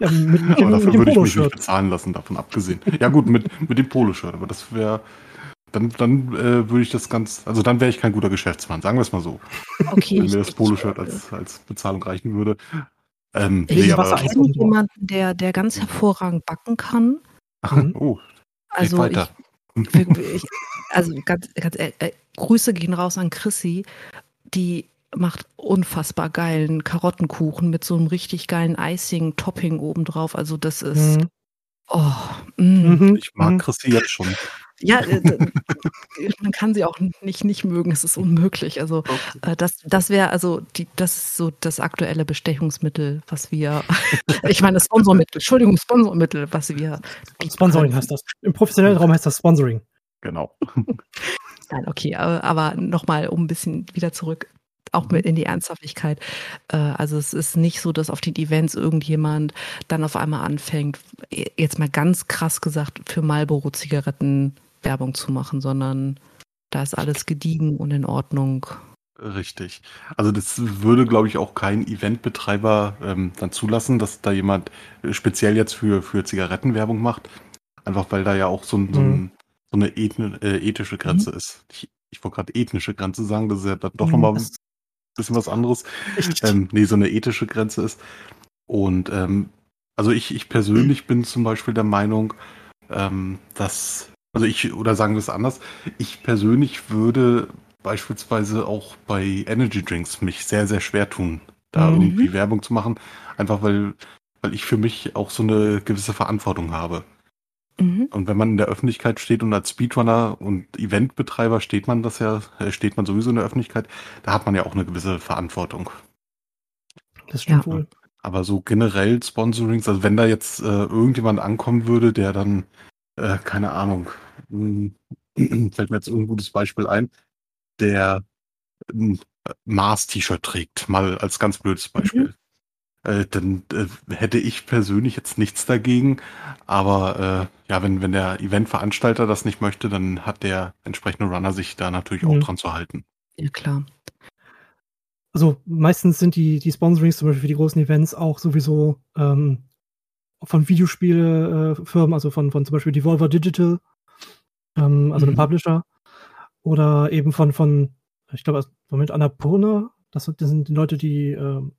Speaker 3: Ja, mit, mit,
Speaker 2: Aber dafür würde ich mich nicht bezahlen lassen, davon abgesehen. Ja gut, mit, mit dem Poloshirt, aber das wäre, dann, dann äh, würde ich das ganz, also dann wäre ich kein guter Geschäftsmann, sagen wir es mal so.
Speaker 1: Okay.
Speaker 2: Wenn mir das Poloshirt als, als Bezahlung reichen würde. Ähm,
Speaker 1: Ich
Speaker 2: nee,
Speaker 3: Wasser
Speaker 2: aber,
Speaker 1: kenne jemanden, der, der ganz hervorragend backen kann.
Speaker 3: Mhm.
Speaker 2: oh,
Speaker 1: Also
Speaker 2: weiter.
Speaker 1: ich, ich, also ganz, ganz äh, Grüße gehen raus an Chrissy, die macht unfassbar geilen Karottenkuchen mit so einem richtig geilen Icing-Topping obendrauf. Also das ist,
Speaker 3: Mhm.
Speaker 1: oh, mm.
Speaker 3: Mhm.
Speaker 2: Ich mag
Speaker 3: Mhm.
Speaker 2: Chrissy jetzt schon.
Speaker 1: ja, äh, man kann sie auch nicht nicht mögen. Es ist unmöglich. Also äh, das, das wäre also die, das ist so das aktuelle Bestechungsmittel, was wir, ich meine Sponsormittel, Entschuldigung, Sponsormittel, was wir.
Speaker 3: Sponsoring heißt das. Im professionellen Raum heißt das Sponsoring.
Speaker 2: Genau.
Speaker 1: Nein, okay, aber, nochmal, um ein bisschen wieder zurück, auch mit in die Ernsthaftigkeit. Äh, also es ist nicht so, dass auf den Events irgendjemand dann auf einmal anfängt, jetzt mal ganz krass gesagt, für Marlboro Zigaretten Werbung zu machen, sondern da ist alles gediegen und in Ordnung.
Speaker 2: Richtig. Also das würde, glaube ich, auch kein Eventbetreiber ähm, dann zulassen, dass da jemand äh, speziell jetzt für, für Zigarettenwerbung macht. Einfach weil da ja auch so, ein, so, ein, so eine ethne, äh, ethische Grenze ist. Ich, ich wollte gerade ethnische Grenze sagen, das ist ja dann doch
Speaker 3: Mhm,
Speaker 2: nochmal ein bisschen was anderes.
Speaker 3: Richtig.
Speaker 2: ähm, nee, so eine ethische Grenze ist. Und ähm, also ich, ich persönlich bin zum Beispiel der Meinung, ähm, dass, also ich, oder sagen wir es anders, ich persönlich würde beispielsweise auch bei Energy Drinks mich sehr, sehr schwer tun, da
Speaker 3: Mhm.
Speaker 2: irgendwie Werbung zu machen. Einfach weil, weil ich für mich auch so eine gewisse Verantwortung habe.
Speaker 1: Mhm.
Speaker 2: Und wenn man in der Öffentlichkeit steht und als Speedrunner und Eventbetreiber steht man das ja, äh, steht man sowieso in der Öffentlichkeit, da hat man ja auch eine gewisse Verantwortung.
Speaker 3: Das stimmt
Speaker 1: Ja.
Speaker 3: wohl.
Speaker 2: Aber so generell Sponsorings, also wenn da jetzt äh, irgendjemand ankommen würde, der dann, äh, keine Ahnung, mh, fällt mir jetzt ein gutes Beispiel ein, der ein Mars-T-Shirt trägt, mal als ganz blödes Beispiel. Äh, dann äh, hätte ich persönlich jetzt nichts dagegen. Aber äh, ja, wenn, wenn der Eventveranstalter das nicht möchte, dann hat der entsprechende Runner sich da natürlich auch
Speaker 3: Mhm.
Speaker 2: dran zu halten.
Speaker 1: Ja, klar.
Speaker 3: Also meistens sind die, die Sponsorings zum Beispiel für die großen Events auch sowieso ähm, von Videospielefirmen, also von, von zum Beispiel Devolver Digital, ähm, also
Speaker 1: Mhm.
Speaker 3: einem Publisher, oder eben von, von ich glaube, Moment, Annapurna, das, sind- das sind die Leute, die, ähm,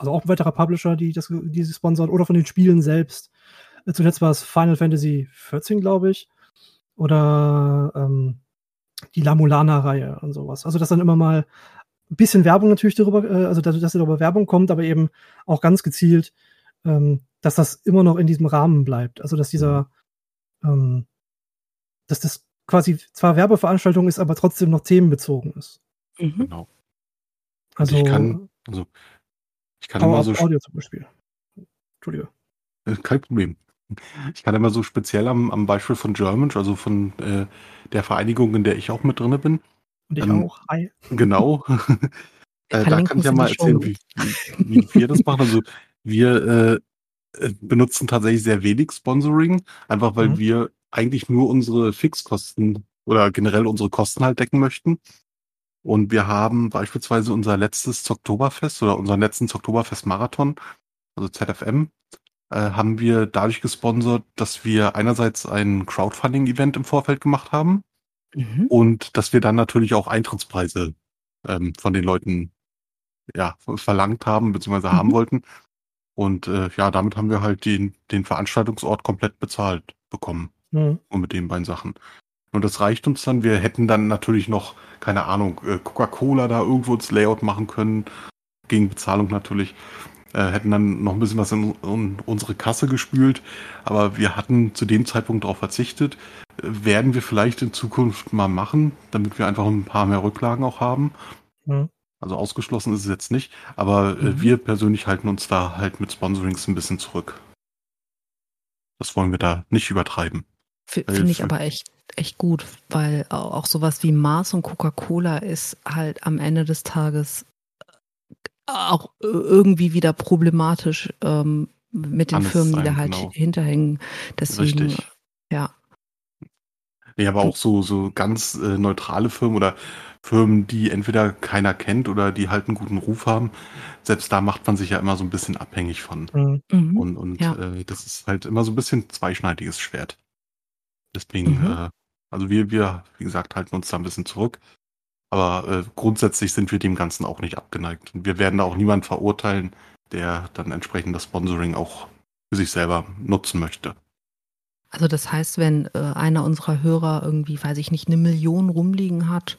Speaker 3: also auch ein weiterer Publisher, die das, die sie sponsern, oder von den Spielen selbst. Äh, Zuletzt war es Final Fantasy 14, glaube ich, oder ähm, die La Mulana-Reihe und sowas. Also, dass dann immer mal ein bisschen Werbung natürlich darüber, äh, also dass, dass darüber Werbung kommt, aber eben auch ganz gezielt, ähm, dass das immer noch in diesem Rahmen bleibt. Also, dass dieser, ähm, dass das quasi zwar Werbeveranstaltung ist, aber trotzdem noch themenbezogen ist.
Speaker 1: Mhm.
Speaker 2: Genau.
Speaker 3: Also,
Speaker 2: ich kann- Also ich kann
Speaker 3: Power
Speaker 2: immer so
Speaker 3: Audio zum Beispiel. Entschuldige.
Speaker 2: Äh, Kein Problem. Ich kann immer so speziell am, am Beispiel von German, also von äh, der Vereinigung, in der ich auch mit drinne bin.
Speaker 3: Und ich
Speaker 2: Ähm,
Speaker 3: auch. Hi.
Speaker 2: Genau. äh, da kann ich ja mal erzählen, wie, wie, wir das machen. Also wir äh, benutzen tatsächlich sehr wenig Sponsoring, einfach weil
Speaker 3: Mhm.
Speaker 2: wir eigentlich nur unsere Fixkosten oder generell unsere Kosten halt decken möchten. Und wir haben beispielsweise unser letztes Oktoberfest oder unseren letzten Oktoberfest-Marathon, also ZFM, äh, haben wir dadurch gesponsert, dass wir einerseits ein Crowdfunding-Event im Vorfeld gemacht haben
Speaker 1: Mhm.
Speaker 2: und dass wir dann natürlich auch Eintrittspreise ähm, von den Leuten ja, verlangt haben, beziehungsweise haben
Speaker 1: Mhm.
Speaker 2: wollten. Und äh, ja, damit haben wir halt den, den Veranstaltungsort komplett bezahlt bekommen.
Speaker 3: Mhm.
Speaker 2: Und mit den beiden Sachen. Und das reicht uns dann. Wir hätten dann natürlich noch, keine Ahnung, äh, Coca-Cola da irgendwo ins Layout machen können. Gegen Bezahlung natürlich. Äh, hätten dann noch ein bisschen was in, in unsere Kasse gespült. Aber wir hatten zu dem Zeitpunkt darauf verzichtet. Äh, werden wir vielleicht in Zukunft mal machen, damit wir einfach ein paar mehr Rücklagen auch haben.
Speaker 3: Mhm.
Speaker 2: Also ausgeschlossen ist es jetzt nicht. Aber äh,
Speaker 1: Mhm.
Speaker 2: wir persönlich halten uns da halt mit Sponsorings ein bisschen zurück. Das wollen wir da nicht übertreiben.
Speaker 1: Finde ich aber echt, echt gut, weil au- auch sowas wie Mars und Coca-Cola ist halt am Ende des Tages äh, auch äh, irgendwie wieder problematisch ähm, mit den
Speaker 2: Kann es
Speaker 1: Firmen, die da halt
Speaker 2: genau.
Speaker 1: hinterhängen. Deswegen,
Speaker 2: Richtig.
Speaker 1: ja.
Speaker 2: Nee, aber auch so, so ganz äh, neutrale Firmen oder Firmen, die entweder keiner kennt oder die halt einen guten Ruf haben. Selbst da macht man sich ja immer so ein bisschen abhängig von.
Speaker 3: Mhm.
Speaker 1: Mhm.
Speaker 2: Und, und
Speaker 1: Ja.
Speaker 2: äh, das ist halt immer so ein bisschen zweischneidiges Schwert. Deswegen,
Speaker 1: Mhm.
Speaker 2: äh, also wir, wir, wie gesagt, halten uns da ein bisschen zurück. Aber äh, grundsätzlich sind wir dem Ganzen auch nicht abgeneigt. Und wir werden da auch niemanden verurteilen, der dann entsprechend das Sponsoring auch für sich selber nutzen möchte.
Speaker 1: Also das heißt, wenn äh, einer unserer Hörer irgendwie, weiß ich nicht, eine Million rumliegen hat,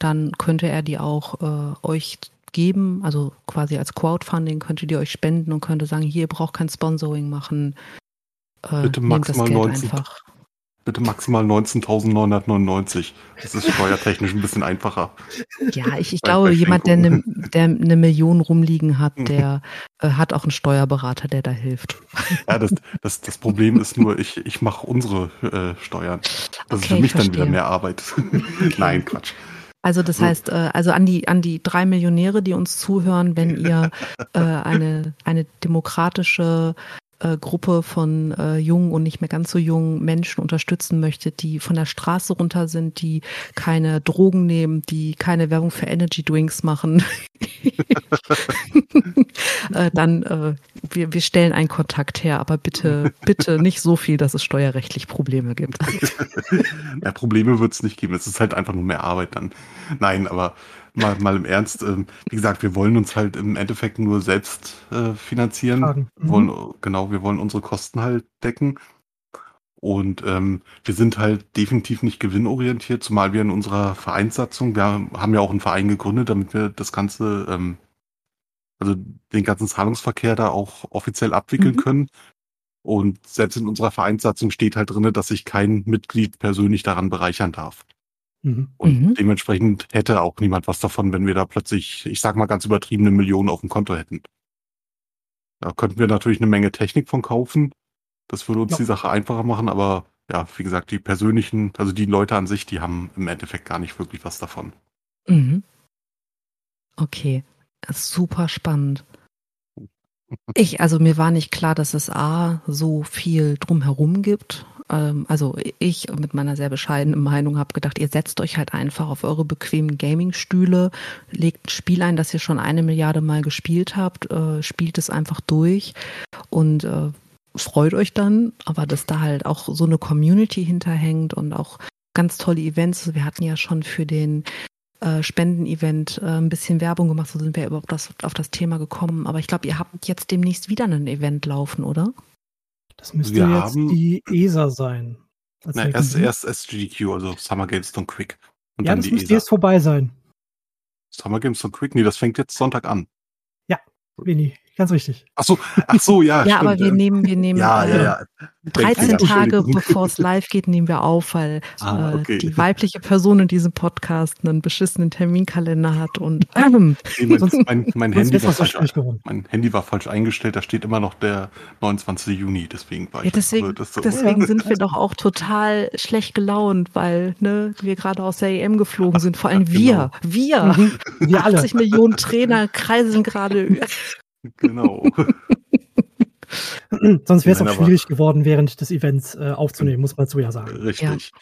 Speaker 1: dann könnte er die auch äh, euch geben, also quasi als Crowdfunding könnte die euch spenden und könnte sagen, hier ihr braucht kein Sponsoring machen. Äh,
Speaker 2: Bitte
Speaker 1: nehmt das
Speaker 2: maximal
Speaker 1: Geld
Speaker 2: 19.
Speaker 1: einfach.
Speaker 2: Bitte maximal 19.999. Das ist steuertechnisch ein bisschen einfacher.
Speaker 1: Ja, ich, ich glaube, jemand, der eine, der eine Million rumliegen hat, der äh, hat auch einen Steuerberater, der da hilft.
Speaker 2: Ja, das, das, das Problem ist nur, ich, ich mache unsere äh, Steuern. Das ist
Speaker 1: Okay,
Speaker 2: für mich
Speaker 1: ich
Speaker 2: dann wieder mehr Arbeit. Nein, Quatsch.
Speaker 1: Also das heißt, äh, also an die an die drei Millionäre, die uns zuhören, wenn ihr äh, eine eine demokratische äh, Gruppe von äh, jungen und nicht mehr ganz so jungen Menschen unterstützen möchtet, die von der Straße runter sind, die keine Drogen nehmen, die keine Werbung für Energy Drinks machen, äh, dann äh, wir, wir stellen einen Kontakt her, aber bitte bitte nicht so viel, dass es steuerrechtlich Probleme gibt.
Speaker 2: Ja, Probleme wird es nicht geben. Es ist halt einfach nur mehr Arbeit dann. Nein, aber mal, mal im Ernst, ähm, wie gesagt, wir wollen uns halt im Endeffekt nur selbst äh, finanzieren. Wir wollen, genau, wir wollen unsere Kosten halt decken. Und ähm, wir sind halt definitiv nicht gewinnorientiert, zumal wir in unserer Vereinssatzung, wir haben ja auch einen Verein gegründet, damit wir das Ganze, ähm, also den ganzen Zahlungsverkehr da auch offiziell abwickeln
Speaker 1: Mhm.
Speaker 2: können. Und selbst in unserer Vereinssatzung steht halt drinne, dass sich kein Mitglied persönlich daran bereichern darf.
Speaker 3: Mhm.
Speaker 2: Und
Speaker 1: Mhm.
Speaker 2: dementsprechend hätte auch niemand was davon, wenn wir da plötzlich, ich sag mal ganz übertriebene Millionen auf dem Konto hätten. Da könnten wir natürlich eine Menge Technik von kaufen. Das würde uns
Speaker 3: Ja.
Speaker 2: die Sache einfacher machen, aber ja, wie gesagt, die persönlichen, also die Leute an sich, die haben im Endeffekt gar nicht wirklich was davon.
Speaker 1: Mhm. Okay, super spannend. Ich, also mir war nicht klar, dass es A, so viel drumherum gibt. Ähm, also ich mit meiner sehr bescheidenen Meinung habe gedacht, ihr setzt euch halt einfach auf eure bequemen Gaming-Stühle, legt ein Spiel ein, das ihr schon eine Milliarde Mal gespielt habt, äh, spielt es einfach durch und äh, freut euch dann, aber dass da halt auch so eine Community hinterhängt und auch ganz tolle Events. Also Wir hatten ja schon für den äh, Spenden-Event ein bisschen Werbung gemacht, so sind wir überhaupt auf das Thema gekommen. Aber ich glaube, ihr habt jetzt demnächst wieder ein Event laufen, oder?
Speaker 3: Das müsste
Speaker 2: Wir
Speaker 3: jetzt
Speaker 2: haben-
Speaker 3: die ESA sein.
Speaker 2: Na, erst, erst SGDQ, also Summer Games Don't Quick. Und
Speaker 3: ja,
Speaker 2: dann
Speaker 3: das
Speaker 2: die
Speaker 3: müsste
Speaker 2: ESA.
Speaker 3: jetzt vorbei sein.
Speaker 2: Summer Games Don't Quick? Nee, das fängt jetzt Sonntag an.
Speaker 3: Vini, ganz richtig.
Speaker 2: Ach so, ach so, ja.
Speaker 1: Ja,
Speaker 2: stimmt.
Speaker 1: aber wir nehmen, wir nehmen
Speaker 2: Ja,
Speaker 1: äh,
Speaker 2: ja, ja.
Speaker 1: 13
Speaker 2: Denkfehler,
Speaker 1: Tage bevor es live geht, nehmen wir auf, weil
Speaker 2: Ah, okay.
Speaker 1: äh, die weibliche Person in diesem Podcast einen beschissenen Terminkalender hat und ähm,
Speaker 2: Nee, mein,
Speaker 3: Sonst-
Speaker 2: mein, mein,
Speaker 3: Sonst
Speaker 2: Handy war falsch,
Speaker 3: schwierig geworden.
Speaker 2: mein Handy war falsch eingestellt, da steht immer noch der 29. Juni, deswegen war
Speaker 1: ja,
Speaker 2: ich
Speaker 1: deswegen,
Speaker 2: das so.
Speaker 1: deswegen sind wir doch auch total schlecht gelaunt, weil ne, wir gerade aus der EM geflogen sind. Vor allem wir, wir,
Speaker 3: Mhm. Wir alle.
Speaker 1: 80 Millionen Trainer kreisen gerade.
Speaker 2: Genau.
Speaker 3: Sonst wäre es auch schwierig geworden, während des Events äh, aufzunehmen, muss man so ja sagen.
Speaker 2: Richtig.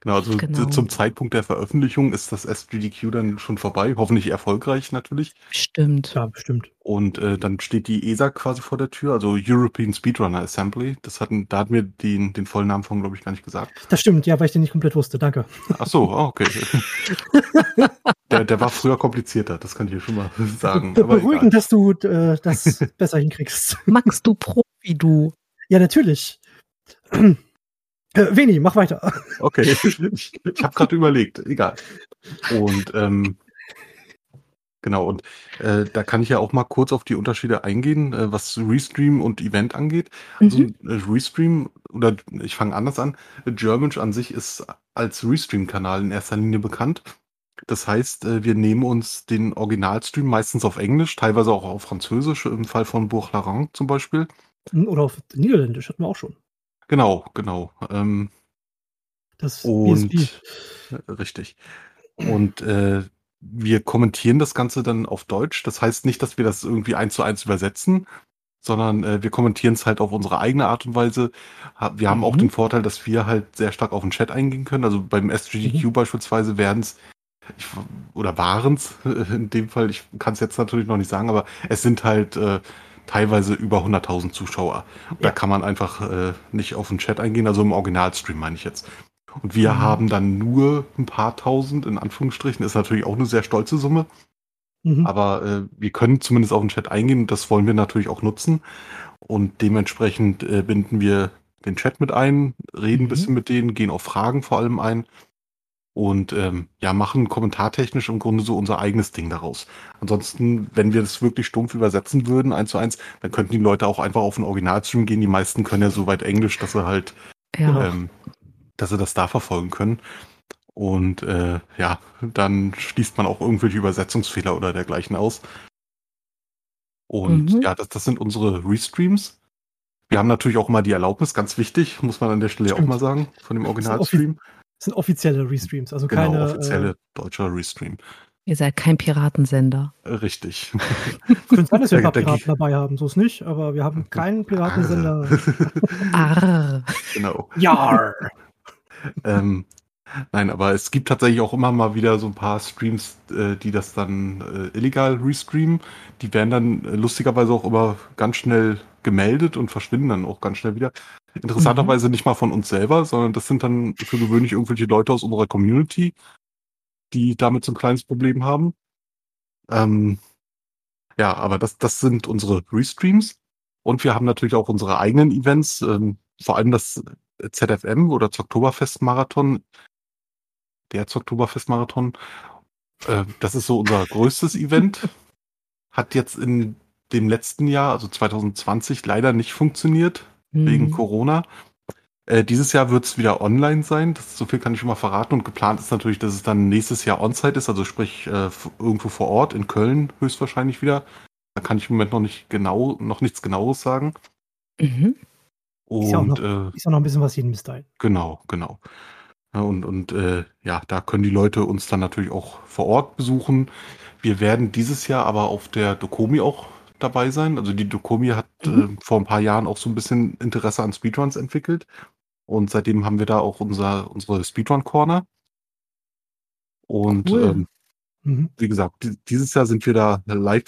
Speaker 2: Genau, also
Speaker 1: Genau.
Speaker 2: zum Zeitpunkt der Veröffentlichung ist das SGDQ dann schon vorbei, hoffentlich erfolgreich natürlich.
Speaker 1: Stimmt.
Speaker 3: Ja, bestimmt.
Speaker 2: Und äh, dann steht die ESA quasi vor der Tür, also European Speedrunner Assembly. Das hatten, da hat mir den, den vollen Namen von, glaube ich, gar nicht gesagt.
Speaker 3: Das stimmt, ja, weil ich den nicht komplett wusste. Danke.
Speaker 2: Ach so, ah, okay. der, der war früher komplizierter, das kann ich hier schon mal sagen.
Speaker 3: Be beruhigend, dass du äh, das besser hinkriegst.
Speaker 1: Max, du Profi, du.
Speaker 3: Ja, natürlich. Äh, Veni, mach weiter.
Speaker 2: Okay, ich, ich habe gerade überlegt, egal. Und ähm, genau, und äh, da kann ich ja auch mal kurz auf die Unterschiede eingehen, äh, was Restream und Event angeht. Also
Speaker 1: Mhm.
Speaker 2: äh, Restream, oder ich fange anders an, Germansch an sich ist als Restream-Kanal in erster Linie bekannt. Das heißt, äh, wir nehmen uns den Originalstream meistens auf Englisch, teilweise auch auf Französisch, im Fall von Bourg-Larent zum Beispiel.
Speaker 3: Oder auf Niederländisch hatten wir auch schon.
Speaker 2: Genau, genau. Ähm,
Speaker 3: Das
Speaker 2: Und
Speaker 3: BSB.
Speaker 2: äh, richtig. Und äh, wir kommentieren das Ganze dann auf Deutsch. Das heißt nicht, dass wir das irgendwie eins zu eins übersetzen, sondern äh, wir kommentieren es halt auf unsere eigene Art und Weise. Wir haben auch
Speaker 3: Mhm.
Speaker 2: den Vorteil, dass wir halt sehr stark auf den Chat eingehen können. Also beim SGDQ beispielsweise werden es oder waren es in dem Fall, ich kann es jetzt natürlich noch nicht sagen, aber es sind halt äh, teilweise über 100.000 Zuschauer. Da
Speaker 3: Ja.
Speaker 2: kann man einfach äh, nicht auf den Chat eingehen, also im Originalstream meine ich jetzt. Und wir
Speaker 3: Mhm.
Speaker 2: haben dann nur ein paar tausend, in Anführungsstrichen, ist natürlich auch eine sehr stolze Summe,
Speaker 3: Mhm.
Speaker 2: aber äh, wir können zumindest auf den Chat eingehen und das wollen wir natürlich auch nutzen. Und dementsprechend äh, binden wir den Chat mit ein, reden ein
Speaker 3: Mhm.
Speaker 2: bisschen mit denen, gehen auf Fragen vor allem ein und ähm, ja, machen kommentartechnisch im Grunde so unser eigenes Ding daraus. Ansonsten, wenn wir das wirklich stumpf übersetzen würden, eins zu eins, dann könnten die Leute auch einfach auf den Originalstream gehen. Die meisten können ja so weit Englisch, dass sie halt
Speaker 1: Ja.
Speaker 2: Ähm, dass sie das da verfolgen können. Und äh, ja, dann schließt man auch irgendwelche Übersetzungsfehler oder dergleichen aus. Und
Speaker 1: Mhm.
Speaker 2: ja, das, das sind unsere Restreams. Wir haben natürlich auch mal die Erlaubnis, ganz wichtig, muss man an der Stelle auch
Speaker 3: Stimmt.
Speaker 2: mal sagen, von dem Originalstream.
Speaker 3: Das sind offizielle Restreams, also
Speaker 2: Genau,
Speaker 3: keine.
Speaker 2: offizielle deutscher Restream.
Speaker 1: Ihr seid kein Piratensender.
Speaker 2: Äh, Richtig.
Speaker 3: Äh, könnte sein, dass wir ein paar Piraten dabei haben, so ist nicht, aber wir haben keinen Piratensender.
Speaker 1: Arr.
Speaker 2: genau.
Speaker 3: Ja.
Speaker 2: Ähm, nein, aber es gibt tatsächlich auch immer mal wieder so ein paar Streams, äh, die das dann äh, illegal restreamen. Die werden dann äh, lustigerweise auch immer ganz schnell gemeldet und verschwinden dann auch ganz schnell wieder. Interessanterweise nicht mal von uns selber, sondern das sind dann für gewöhnlich irgendwelche Leute aus unserer Community, die damit so ein kleines Problem haben. Ähm, ja, aber das, das sind unsere Restreams. Und wir haben natürlich auch unsere eigenen Events, ähm, vor allem das ZFM oder Oktoberfest-Marathon, der Oktoberfest-Marathon. Äh, das ist so unser größtes Event. Hat jetzt in dem letzten Jahr, also 2020, leider nicht funktioniert. Wegen
Speaker 1: Mhm.
Speaker 2: Corona. Äh, dieses Jahr wird es wieder online sein. Das, so viel kann ich schon mal verraten. Und geplant ist natürlich, dass es dann nächstes Jahr on-site ist, also sprich äh, irgendwo vor Ort, in Köln höchstwahrscheinlich wieder. Da kann ich im Moment noch nicht genau, noch nichts genaueres sagen.
Speaker 1: Mhm.
Speaker 3: Ist ja auch
Speaker 2: Und
Speaker 3: noch-
Speaker 2: äh,
Speaker 3: Ist ja noch ein bisschen was jeden bis dahin.
Speaker 2: Genau, genau. Ja, und und äh, ja, da können die Leute uns dann natürlich auch vor Ort besuchen. Wir werden dieses Jahr aber auf der Dokomi auch dabei sein. Also die Dokomi hat
Speaker 1: Mhm.
Speaker 2: äh, vor ein paar Jahren auch so ein bisschen Interesse an Speedruns entwickelt. Und seitdem haben wir da auch unser, unsere Speedrun Corner. Und
Speaker 1: Cool.
Speaker 2: ähm,
Speaker 3: Mhm.
Speaker 2: wie gesagt, di- dieses Jahr sind wir da live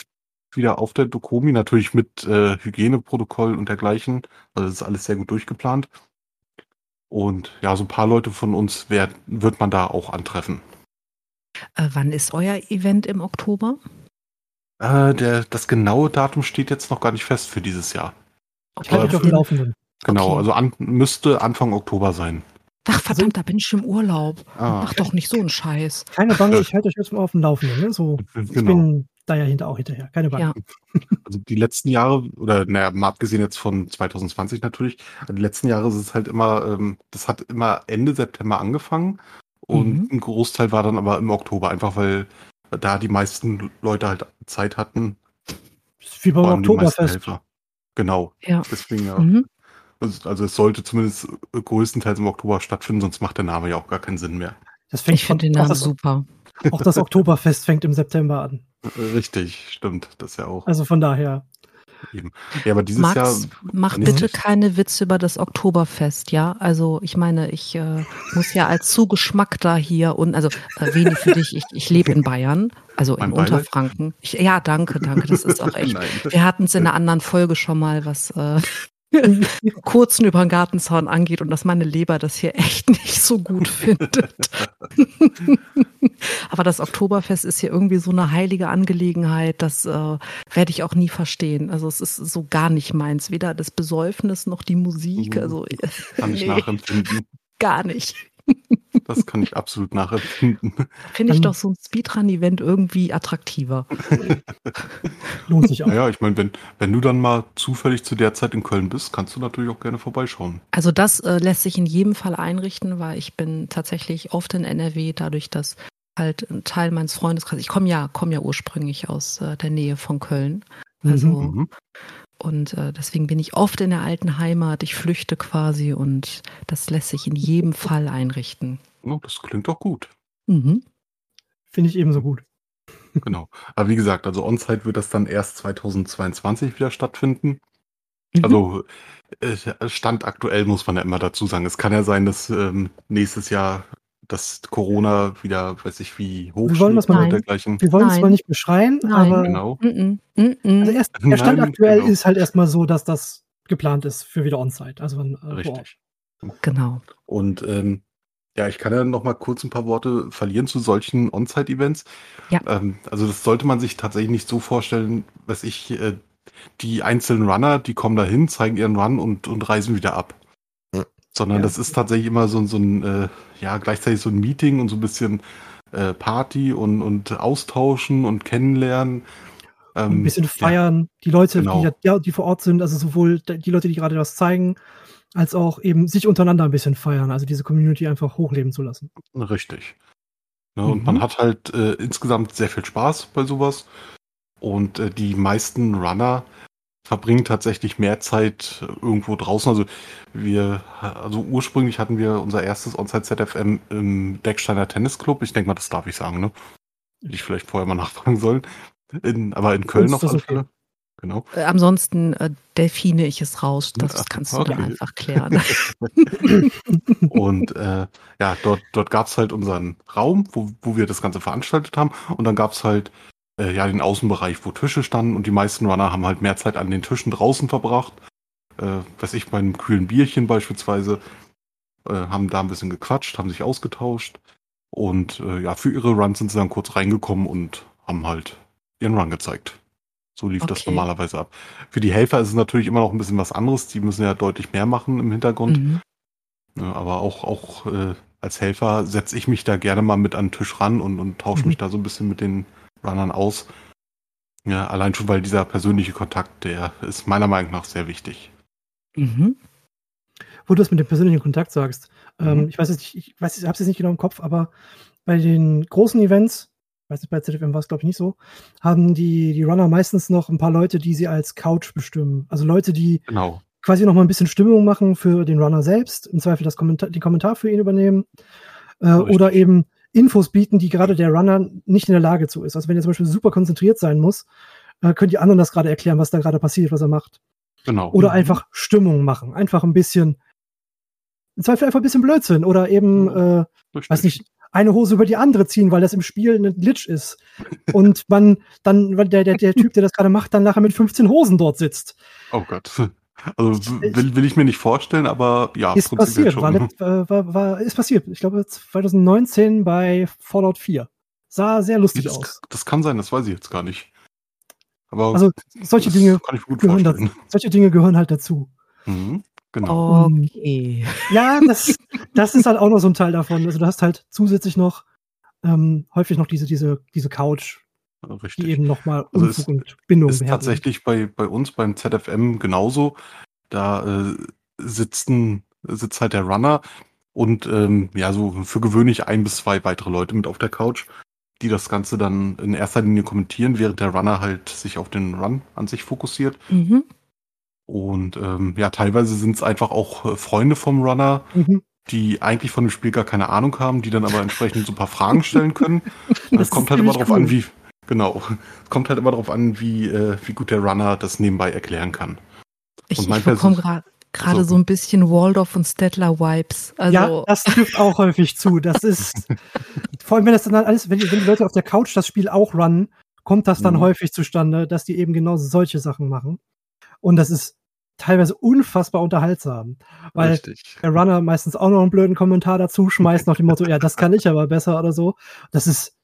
Speaker 2: wieder auf der Dokomi, natürlich mit äh, Hygieneprotokoll und dergleichen. Also das ist alles sehr gut durchgeplant. Und ja, so ein paar Leute von uns werd, wird man da auch antreffen.
Speaker 1: Äh, wann ist euer Event im Oktober?
Speaker 2: Äh, der, das genaue Datum steht jetzt noch gar nicht fest für dieses Jahr.
Speaker 3: Ich halte dich auf dem Laufenden.
Speaker 2: Genau,
Speaker 1: Okay.
Speaker 2: also an, müsste Anfang Oktober sein.
Speaker 1: Ach verdammt, da bin ich schon im Urlaub.
Speaker 2: Ah,
Speaker 1: Mach doch nicht so einen Scheiß.
Speaker 3: Keine Bange, ich halte euch jetzt mal auf dem Laufenden. Ne? So, ich
Speaker 2: genau.
Speaker 3: bin da ja hinter auch hinterher. Keine Bange.
Speaker 1: Ja.
Speaker 2: Also die letzten Jahre, oder naja, mal abgesehen jetzt von 2020 natürlich, die letzten Jahre ist es halt immer, ähm, das hat immer Ende September angefangen und
Speaker 1: Mhm.
Speaker 2: ein Großteil war dann aber im Oktober, einfach weil da die meisten Leute halt Zeit hatten.
Speaker 3: Ist Wie beim
Speaker 2: waren die meisten
Speaker 3: Oktoberfest.
Speaker 2: Helfer. Genau,
Speaker 1: Ja.
Speaker 2: deswegen ja.
Speaker 1: Mhm.
Speaker 2: Also also es sollte zumindest größtenteils im Oktober stattfinden, sonst macht der Name ja auch gar keinen Sinn mehr.
Speaker 3: Das fängt
Speaker 1: Ich finde den Namen
Speaker 3: das,
Speaker 1: super.
Speaker 3: auch das Oktoberfest fängt im September an.
Speaker 2: Richtig, stimmt, das ja auch.
Speaker 3: Also von daher.
Speaker 2: Ja, aber dieses
Speaker 1: Max,
Speaker 2: Jahr
Speaker 1: mach
Speaker 2: nicht.
Speaker 1: bitte keine Witze über das Oktoberfest, ja? Also ich meine, ich äh, muss ja als Zugeschmackter hier und also äh, wenig für dich, ich, ich lebe in Bayern, also
Speaker 2: Mein
Speaker 1: in
Speaker 2: Beileid.
Speaker 1: Unterfranken. Ich, ja, danke, danke, das ist auch echt. Wir hatten es in einer anderen Folge schon mal, was äh, kurzen über den Gartenzaun angeht und dass meine Leber das hier echt nicht so gut findet. Aber das Oktoberfest ist hier irgendwie so eine heilige Angelegenheit, das äh, werde ich auch nie verstehen. Also es ist so gar nicht meins, weder das Besäufnis noch die Musik,
Speaker 2: Mhm.
Speaker 1: also
Speaker 2: Kann ich
Speaker 1: nee,
Speaker 2: nachempfinden.
Speaker 1: gar nicht.
Speaker 2: Das kann ich absolut nachempfinden.
Speaker 1: Finde ich
Speaker 3: Dann-
Speaker 1: doch so ein Speedrun-Event irgendwie attraktiver.
Speaker 3: Lohnt sich auch.
Speaker 2: Naja, ich meine, wenn, wenn du dann mal zufällig zu der Zeit in Köln bist, kannst du natürlich auch gerne vorbeischauen.
Speaker 1: Also das äh, lässt sich in jedem Fall einrichten, weil ich bin tatsächlich oft in NRW, dadurch, dass halt ein Teil meines Freundeskreises, ich komme ja, komme ja ursprünglich aus äh, der Nähe von Köln. Also
Speaker 2: Mhm.
Speaker 1: Und äh, deswegen bin ich oft in der alten Heimat, ich flüchte quasi und das lässt sich in jedem Fall einrichten.
Speaker 2: Ja, das klingt doch gut.
Speaker 1: Mhm.
Speaker 3: Finde ich ebenso gut.
Speaker 2: Genau. Aber wie gesagt, also On-Site wird das dann erst 2022 wieder stattfinden.
Speaker 1: Mhm.
Speaker 2: Also äh, Stand aktuell muss man ja immer dazu sagen. Es kann ja sein, dass ähm, nächstes Jahr das Corona wieder, weiß ich wie, hoch
Speaker 3: Wir wollen das mal-
Speaker 2: dergleichen.
Speaker 3: Wir wollen es zwar nicht beschreien,
Speaker 1: Nein.
Speaker 3: aber
Speaker 2: Genau.
Speaker 1: Mhm. Mhm.
Speaker 3: also erst, der Stand
Speaker 2: Nein,
Speaker 3: aktuell
Speaker 2: genau.
Speaker 3: ist halt erstmal so, dass das geplant ist für wieder On-Site. Also äh, vor Ort.
Speaker 2: Richtig.
Speaker 1: Genau.
Speaker 2: Und ähm, ja, ich kann ja noch mal kurz ein paar Worte verlieren zu solchen On-Site-Events.
Speaker 1: Ja.
Speaker 2: Ähm, also das sollte man sich tatsächlich nicht so vorstellen, dass ich äh, die einzelnen Runner, die kommen da hin, zeigen ihren Run und, und reisen wieder ab. Sondern
Speaker 3: Ja.
Speaker 2: das ist tatsächlich immer so, so ein, äh, ja, gleichzeitig so ein Meeting und so ein bisschen äh, Party und, und austauschen und kennenlernen. Ähm,
Speaker 3: ein bisschen
Speaker 2: ja,
Speaker 3: feiern. Die Leute,
Speaker 2: Genau.
Speaker 3: die, ja, die vor Ort sind, also sowohl die Leute, die gerade das zeigen, als auch eben sich untereinander ein bisschen feiern. Also diese Community einfach hochleben zu lassen.
Speaker 2: Richtig. Ne, Und
Speaker 1: Mhm.
Speaker 2: man hat halt äh, insgesamt sehr viel Spaß bei sowas. Und äh, die meisten Runner verbringen tatsächlich mehr Zeit äh, irgendwo draußen. Also wir, also ursprünglich hatten wir unser erstes Onsite ZFM im Decksteiner Tennisclub. Ich denke mal, das darf ich sagen, ne? Hätte ich vielleicht vorher mal nachfragen sollen. In, aber in Köln
Speaker 3: das okay.
Speaker 2: Fälle. Genau.
Speaker 1: Äh, ansonsten äh, delfine ich es raus. Das
Speaker 2: Ja,
Speaker 1: kannst du
Speaker 2: okay.
Speaker 1: dann einfach klären.
Speaker 2: Und äh, ja, dort, dort gab es halt unseren Raum, wo, wo wir das Ganze veranstaltet haben. Und dann gab es halt äh, ja den Außenbereich, wo Tische standen. Und die meisten Runner haben halt mehr Zeit an den Tischen draußen verbracht. Äh, weiß ich, bei einem kühlen Bierchen beispielsweise. Äh, haben da ein bisschen gequatscht, haben sich ausgetauscht. Und äh, ja, für ihre Runs sind sie dann kurz reingekommen und haben halt ihren Run gezeigt. So lief das
Speaker 1: Okay.
Speaker 2: normalerweise ab. Für die Helfer ist es natürlich immer noch ein bisschen was anderes. Die müssen ja deutlich mehr machen im Hintergrund.
Speaker 1: Mhm.
Speaker 2: Ja, aber auch, auch äh, als Helfer setze ich mich da gerne mal mit an den Tisch ran und, und tausche
Speaker 3: Mhm.
Speaker 2: mich da so ein bisschen mit den Runnern aus. Ja, allein schon, weil dieser persönliche Kontakt, der ist meiner Meinung nach sehr wichtig.
Speaker 1: Mhm.
Speaker 3: wo du das mit dem persönlichen Kontakt sagst. Ähm,
Speaker 2: Mhm.
Speaker 3: ich weiß jetzt nicht, ich weiß, ich habe es jetzt nicht genau im Kopf, aber bei den großen Events, ich weiß nicht, bei ZFM war es glaube ich nicht so, haben die, die Runner meistens noch ein paar Leute, die sie als Couch bestimmen. Also Leute, die
Speaker 2: Genau.
Speaker 3: quasi noch mal ein bisschen Stimmung machen für den Runner selbst, im Zweifel das Kommentar, den Kommentar für ihn übernehmen äh, oder eben Infos bieten, die gerade der Runner nicht in der Lage zu ist. Also wenn er zum Beispiel super konzentriert sein muss, äh, können die anderen das gerade erklären, was da gerade passiert, was er macht.
Speaker 2: Genau.
Speaker 3: Oder
Speaker 1: Mhm.
Speaker 3: einfach Stimmung machen. Einfach ein bisschen, im Zweifel einfach ein bisschen Blödsinn. Oder eben, äh,
Speaker 2: Richtig.
Speaker 3: weiß nicht, eine Hose über die andere ziehen, weil das im Spiel ein Glitch ist. Und man dann, der, der, der Typ, der das gerade macht, dann nachher mit 15 Hosen dort sitzt.
Speaker 2: Oh Gott. Also will, will ich mir nicht vorstellen, aber ja,
Speaker 3: ist passiert, war,
Speaker 2: schon.
Speaker 3: let- war, war, war, ist passiert. Ich glaube 2019 bei Fallout 4. Sah sehr lustig
Speaker 2: das,
Speaker 3: aus.
Speaker 2: das kann sein, das weiß ich jetzt gar nicht. Aber
Speaker 3: Also solche Dinge
Speaker 2: kann ich mir gut
Speaker 3: gehören dazu. Solche Dinge gehören halt dazu.
Speaker 2: Mhm. Genau.
Speaker 1: Okay.
Speaker 3: Ja, das, das ist halt auch noch so ein Teil davon. Also du hast halt zusätzlich noch ähm, häufig noch diese, diese, diese Couch,
Speaker 2: Richtig.
Speaker 3: die eben nochmal
Speaker 2: Also
Speaker 3: Unfug und Bindung
Speaker 2: ist tatsächlich bei, bei uns beim ZFM genauso. Da äh, sitzen, sitzt halt der Runner und ähm, ja, so für gewöhnlich ein bis zwei weitere Leute mit auf der Couch, die das Ganze dann in erster Linie kommentieren, während der Runner halt sich auf den Run an sich fokussiert.
Speaker 1: Mhm.
Speaker 2: Und ähm, ja, teilweise sind es einfach auch äh, Freunde vom Runner,
Speaker 3: Mhm.
Speaker 2: die eigentlich von dem Spiel gar keine Ahnung haben, die dann aber entsprechend so ein paar Fragen stellen können.
Speaker 3: Das
Speaker 2: Es kommt halt immer
Speaker 3: ziemlich
Speaker 2: drauf an,
Speaker 3: cool.
Speaker 2: wie, genau, es kommt halt immer darauf an, wie, äh, wie gut der Runner das nebenbei erklären kann.
Speaker 1: Ich, ich bekomme gerade
Speaker 2: Also-
Speaker 1: so ein bisschen Waldorf und Stettler Vibes. Also
Speaker 3: ja, das trifft auch häufig zu. Das ist, vor allem wenn das dann alles, wenn die, wenn die Leute auf der Couch das Spiel auch runnen, kommt das dann
Speaker 2: Mhm.
Speaker 3: häufig zustande, dass die eben genau solche Sachen machen. Und das ist teilweise unfassbar unterhaltsam. Weil
Speaker 2: Richtig.
Speaker 3: der Runner meistens auch noch einen blöden Kommentar dazu schmeißt, nach dem Motto, ja, das kann ich aber besser oder so. Das ist,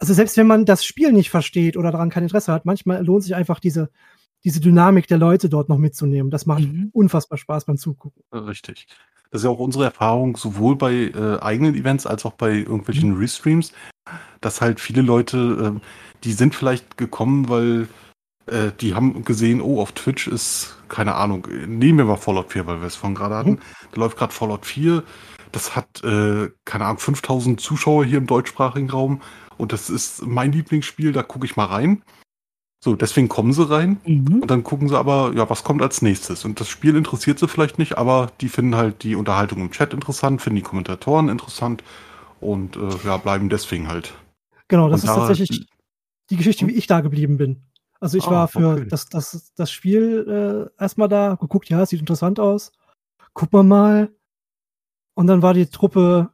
Speaker 3: also selbst wenn man das Spiel nicht versteht oder daran kein Interesse hat, manchmal lohnt sich einfach diese, diese Dynamik der Leute dort noch mitzunehmen. Das macht
Speaker 1: Mhm.
Speaker 3: unfassbar Spaß beim Zugucken.
Speaker 2: Richtig. Das ist ja auch unsere Erfahrung, sowohl bei äh, eigenen Events als auch bei irgendwelchen Restreams, dass halt viele Leute, äh, die sind vielleicht gekommen, weil äh, die haben gesehen, oh, auf Twitch ist, keine Ahnung, nehmen wir mal Fallout 4, weil wir es vorhin gerade hatten. Da läuft gerade Fallout 4. Das hat, äh, keine Ahnung, 5000 Zuschauer hier im deutschsprachigen Raum. Und das ist mein Lieblingsspiel, da gucke ich mal rein. So, deswegen kommen sie rein.
Speaker 1: Mhm.
Speaker 2: Und dann gucken sie aber, ja, was kommt als nächstes? Und das Spiel interessiert sie vielleicht nicht, aber die finden halt die Unterhaltung im Chat interessant, finden die Kommentatoren interessant und äh, ja, bleiben deswegen halt.
Speaker 3: Genau, das
Speaker 2: Und
Speaker 3: ist
Speaker 2: da-
Speaker 3: tatsächlich die Geschichte, wie ich da geblieben bin. Also ich
Speaker 2: Ah,
Speaker 3: war für
Speaker 2: okay.
Speaker 3: das, das, das Spiel äh, erstmal da, geguckt, ja, es sieht interessant aus. Guck mal mal. Und dann war die Truppe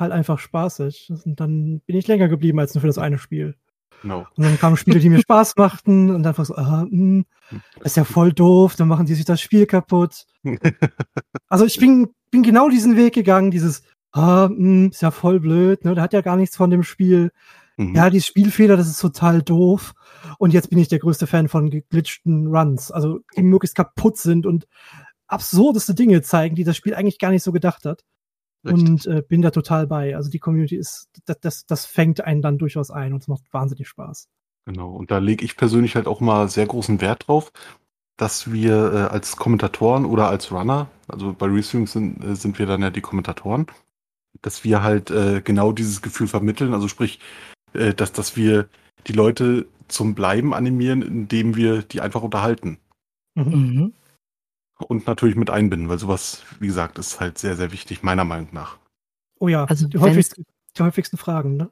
Speaker 3: halt einfach spaßig. Und dann bin ich länger geblieben als nur für das eine Spiel.
Speaker 2: Genau.
Speaker 3: Und dann kamen Spiele, die mir Spaß machten und dann war so, ah, mh, das ist ja voll doof, dann machen die sich das Spiel kaputt. Also ich bin, bin genau diesen Weg gegangen, dieses, ah, mh, ist ja voll blöd, ne, der hat ja gar nichts von dem Spiel.
Speaker 2: Mhm.
Speaker 3: Ja, die Spielfehler, das ist total doof. Und jetzt bin ich der größte Fan von geglitschten Runs, also die möglichst kaputt sind und absurdeste Dinge zeigen, die das Spiel eigentlich gar nicht so gedacht hat.
Speaker 2: Richtig.
Speaker 3: Und äh, bin da total bei. Also die Community ist, das, das, das fängt einen dann durchaus ein und es macht wahnsinnig Spaß.
Speaker 2: Genau. Und da lege ich persönlich halt auch mal sehr großen Wert drauf, dass wir äh, als Kommentatoren oder als Runner, also bei Restreams sind, äh, sind wir dann ja die Kommentatoren, dass wir halt äh, genau dieses Gefühl vermitteln, also sprich, äh, dass, dass wir die Leute zum Bleiben animieren, indem wir die einfach unterhalten.
Speaker 1: Mhm.
Speaker 2: Und natürlich mit einbinden, weil sowas, wie gesagt, ist halt sehr, sehr wichtig, meiner Meinung nach.
Speaker 3: Oh ja,
Speaker 1: Also
Speaker 3: die, häufigsten, die häufigsten Fragen, ne?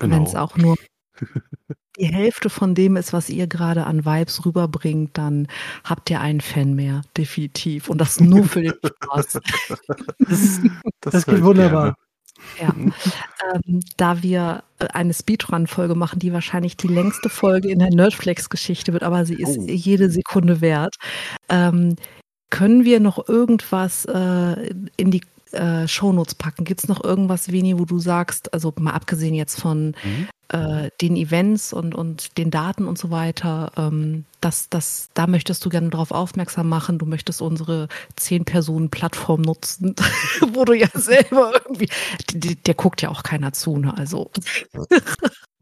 Speaker 1: Wenn
Speaker 2: Genau.
Speaker 1: es auch nur die Hälfte von dem ist, was ihr gerade an Vibes rüberbringt, dann habt ihr einen Fan mehr, definitiv. Und das nur für den Spaß.
Speaker 3: Das, das
Speaker 2: höre
Speaker 3: geht wunderbar.
Speaker 1: Ja. Ähm, da wir äh, eine Speedrun-Folge machen, die wahrscheinlich die längste Folge in der Nerdflex-Geschichte wird, aber sie ist
Speaker 2: Oh.
Speaker 1: jede Sekunde wert. Ähm, können wir noch irgendwas äh, in die äh, Shownotes packen? Gibt es noch irgendwas, Vini, wo du sagst, also mal abgesehen jetzt von
Speaker 2: Mhm.
Speaker 1: äh, den Events und, und den Daten und so weiter, ähm, das, das, da möchtest du gerne darauf aufmerksam machen. Du möchtest unsere Zehn-Personen-Plattform nutzen, wo du ja selber irgendwie, die, die, der guckt ja auch keiner zu, ne? Also,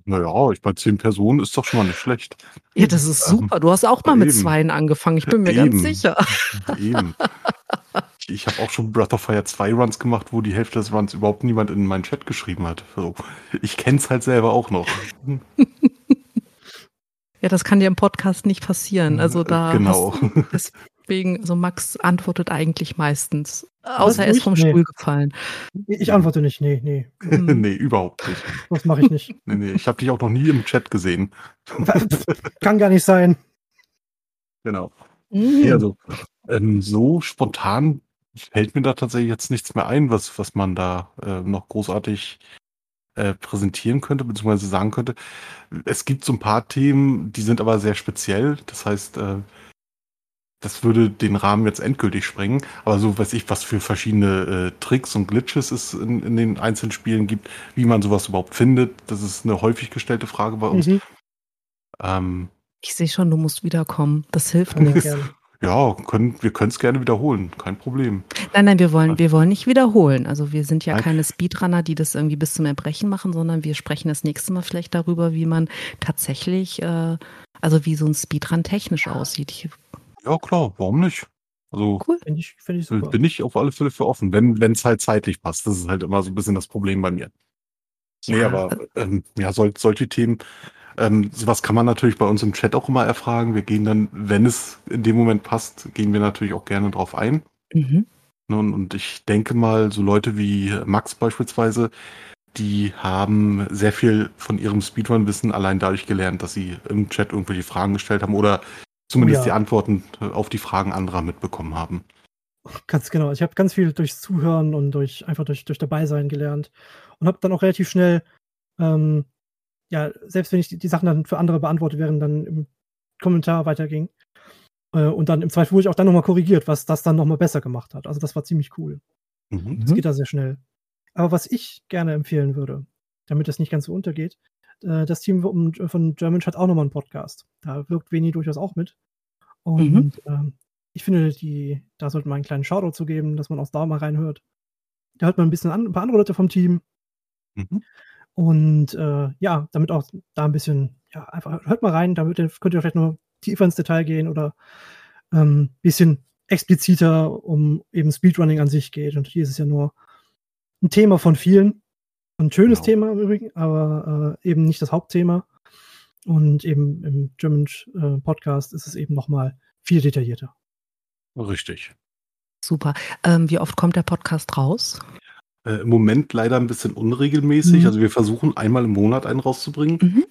Speaker 2: Naja, ich bei zehn Personen ist doch schon mal nicht schlecht.
Speaker 1: ja, das ist
Speaker 2: Ähm,
Speaker 1: super. Du hast auch mal mit
Speaker 2: eben.
Speaker 1: Zweien angefangen, ich bin mir
Speaker 2: Eben.
Speaker 1: ganz sicher.
Speaker 2: Eben. Ich, habe auch schon Breath of Fire 2 Runs gemacht, wo die Hälfte des Runs überhaupt niemand in meinen Chat geschrieben hat. So, ich kenne es halt selber auch noch.
Speaker 1: Ja, das kann dir im Podcast nicht passieren. Also da
Speaker 2: Genau.
Speaker 1: hast, deswegen, also Max antwortet eigentlich meistens. Außer er ist vom
Speaker 3: Nee.
Speaker 1: Stuhl gefallen.
Speaker 3: Ich antworte nicht, nee, nee.
Speaker 2: Nee, überhaupt nicht.
Speaker 3: Das mache ich nicht.
Speaker 2: Nee, nee, ich habe dich auch noch nie im Chat gesehen.
Speaker 3: Kann gar nicht sein.
Speaker 2: Genau.
Speaker 1: Mhm.
Speaker 2: Nee, also, ähm, so spontan fällt mir da tatsächlich jetzt nichts mehr ein, was, was man da äh, noch großartig äh, präsentieren könnte, beziehungsweise sagen könnte. Es gibt so ein paar Themen, die sind aber sehr speziell. Das heißt, äh, das würde den Rahmen jetzt endgültig sprengen. Aber so weiß ich, was für verschiedene äh, Tricks und Glitches es in, in den einzelnen Spielen gibt, wie man sowas überhaupt findet, das ist eine häufig gestellte Frage bei uns.
Speaker 3: Mhm.
Speaker 2: Ähm,
Speaker 1: Ich sehe schon, du musst wiederkommen. Das hilft
Speaker 3: gerne.
Speaker 2: ja, können, wir können es gerne wiederholen, kein Problem.
Speaker 1: Nein, nein, wir wollen, wir wollen nicht wiederholen. Also wir sind ja
Speaker 2: Nein.
Speaker 1: keine Speedrunner, die das irgendwie bis zum Erbrechen machen, sondern wir sprechen das nächste Mal vielleicht darüber, wie man tatsächlich, äh, also wie so ein Speedrun technisch aussieht. Ich,
Speaker 2: Ja, klar, warum nicht? Also
Speaker 1: cool.
Speaker 3: Finde ich, find ich super.
Speaker 2: bin ich auf alle Fälle für offen, wenn es halt zeitlich passt. Das ist halt immer so ein bisschen das Problem bei mir. nee,
Speaker 1: Ja,
Speaker 2: aber ähm, ja, sol solche Themen, ähm, sowas kann man natürlich bei uns im Chat auch immer erfragen. Wir gehen dann, wenn es in dem Moment passt, gehen wir natürlich auch gerne drauf ein.
Speaker 1: Mhm.
Speaker 2: Und, und ich denke mal, so Leute wie Max beispielsweise, die haben sehr viel von ihrem Speedrun-Wissen allein dadurch gelernt, dass sie im Chat irgendwelche Fragen gestellt haben oder zumindest
Speaker 3: ja.
Speaker 2: die Antworten äh, auf die Fragen anderer mitbekommen haben.
Speaker 3: Ganz genau. Ich habe ganz viel durchs Zuhören und durch einfach durch, durch Dabeisein gelernt und habe dann auch relativ schnell, ähm, ja, selbst wenn ich die, die Sachen dann für andere beantwortet wären, dann im Kommentar weiterging. Äh, und dann im Zweifel wurde ich auch dann nochmal korrigiert, was das dann nochmal besser gemacht hat. Also das war ziemlich cool.
Speaker 2: Mhm.
Speaker 3: Das geht da sehr schnell. Aber was ich gerne empfehlen würde, damit es nicht ganz so untergeht, äh, das Team um, von German hat auch nochmal einen Podcast. Da wirkt Veni durchaus auch mit. Und
Speaker 1: Mhm.
Speaker 3: ähm, ich finde, die, da sollte man einen kleinen Shoutout zu geben, dass man auch da mal reinhört. Da hört man ein bisschen an, ein paar andere Leute vom Team.
Speaker 2: Mhm.
Speaker 3: Und äh, ja, damit auch da ein bisschen, ja, einfach hört mal rein, damit könnt ihr vielleicht noch tiefer ins Detail gehen oder ähm, bisschen expliziter um eben Speedrunning an sich geht. Und hier ist es ja nur ein Thema von vielen. Ein schönes
Speaker 2: Genau.
Speaker 3: Thema im Übrigen, aber äh, eben nicht das Hauptthema. Und eben im German äh, Podcast ist es eben nochmal viel detaillierter.
Speaker 2: Richtig.
Speaker 1: Super. Ähm, wie oft kommt der Podcast raus?
Speaker 2: Äh, Im Moment leider ein bisschen unregelmäßig.
Speaker 3: Mhm.
Speaker 2: Also wir versuchen einmal im Monat einen rauszubringen.
Speaker 1: Mhm.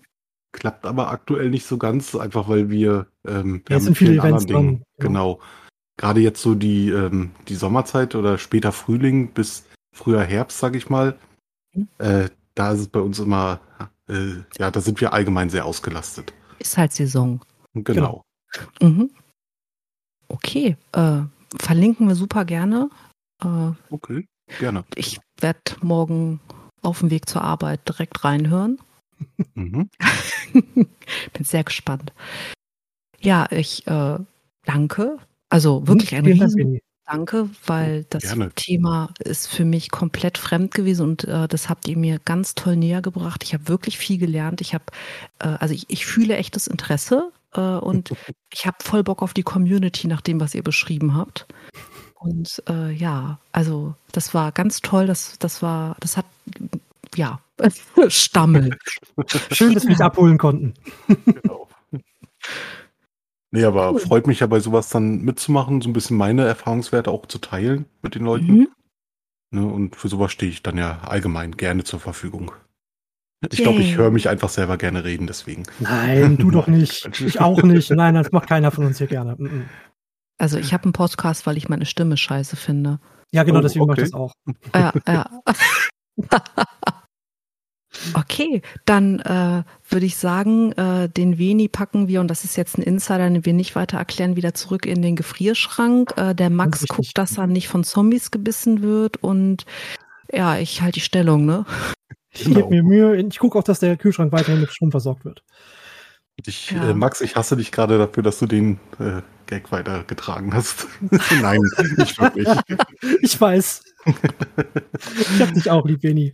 Speaker 2: Klappt aber aktuell nicht so ganz, einfach weil wir ähm,
Speaker 3: Ja, sind viele Events dran, ja.
Speaker 2: Genau. Gerade jetzt so die, ähm, die Sommerzeit oder später Frühling bis früher Herbst, sag ich mal.
Speaker 1: Mhm.
Speaker 2: Äh, da ist es bei uns immer, äh, ja, da sind wir allgemein sehr ausgelastet.
Speaker 1: Ist halt Saison.
Speaker 2: Genau.
Speaker 1: Mhm. Okay. Äh, verlinken wir super gerne. Äh,
Speaker 2: Okay, gerne.
Speaker 1: ich werde morgen auf dem Weg zur Arbeit direkt reinhören.
Speaker 2: Mhm.
Speaker 1: Bin sehr gespannt. Ja, ich äh, danke. Also wirklich ein riesen. Danke, weil das
Speaker 2: Gerne.
Speaker 1: Thema ist für mich komplett fremd gewesen und äh, das habt ihr mir ganz toll näher gebracht. Ich habe wirklich viel gelernt. Ich habe, äh, also ich, ich fühle echtes Interesse äh, und ich habe voll Bock auf die Community nach dem, was ihr beschrieben habt. Und äh, ja, also das war ganz toll. Das, das war, das hat, ja, Stammel.
Speaker 3: Schön, dass wir dich abholen konnten.
Speaker 2: Genau. Nee, aber
Speaker 1: Cool.
Speaker 2: freut mich ja bei sowas dann mitzumachen, so ein bisschen meine Erfahrungswerte auch zu teilen mit den Leuten.
Speaker 1: Mhm.
Speaker 2: Ne, und für sowas stehe ich dann ja allgemein gerne zur Verfügung. Ich glaube, ich höre mich einfach selber gerne reden, deswegen.
Speaker 3: Nein, du doch nicht. Ich auch nicht. Nein, das macht keiner von uns hier gerne. Mhm.
Speaker 1: Also ich habe einen Podcast, weil ich meine Stimme scheiße finde.
Speaker 3: Ja, genau,
Speaker 2: Oh,
Speaker 3: deswegen mache ich
Speaker 2: okay.
Speaker 3: das auch.
Speaker 1: Ja, ja. Okay, dann äh, würde ich sagen, äh, den Veni packen wir, und das ist jetzt ein Insider, den wir nicht weiter erklären, wieder zurück in den Gefrierschrank. Äh, der Max
Speaker 3: Richtig.
Speaker 1: guckt, dass er nicht von Zombies gebissen wird und ja, ich halte die Stellung, ne?
Speaker 3: Ich
Speaker 2: Genau.
Speaker 3: gebe mir Mühe. Ich gucke auch, dass der Kühlschrank weiterhin mit Strom versorgt wird.
Speaker 2: Ich,
Speaker 1: Ja.
Speaker 2: äh, Max, ich hasse dich gerade dafür, dass du den äh, Gag weitergetragen hast. Nein, nicht wirklich.
Speaker 3: Ich weiß. ich hab dich auch lieb, Beni.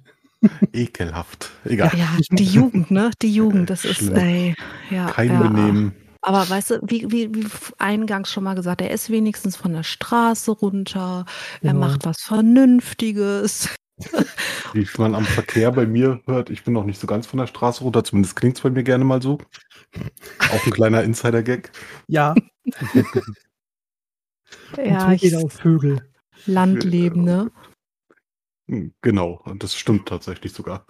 Speaker 2: Ekelhaft. Egal.
Speaker 1: Ja, die Jugend, ne? Die Jugend, das ist, ey, ja.
Speaker 2: Kein
Speaker 1: ja.
Speaker 2: Benehmen.
Speaker 1: Aber weißt du, wie, wie, wie eingangs schon mal gesagt, er ist wenigstens von der Straße runter, er
Speaker 3: Genau.
Speaker 1: macht was Vernünftiges.
Speaker 2: Wie man am Verkehr bei mir hört, ich bin noch nicht so ganz von der Straße runter, zumindest klingt es bei mir gerne mal so. Auch ein kleiner Insider-Gag.
Speaker 3: Ja,
Speaker 1: Ja, ich,
Speaker 3: jeder auf Vögel.
Speaker 1: Landleben, ne?
Speaker 2: Hm, Genau, und das stimmt tatsächlich sogar.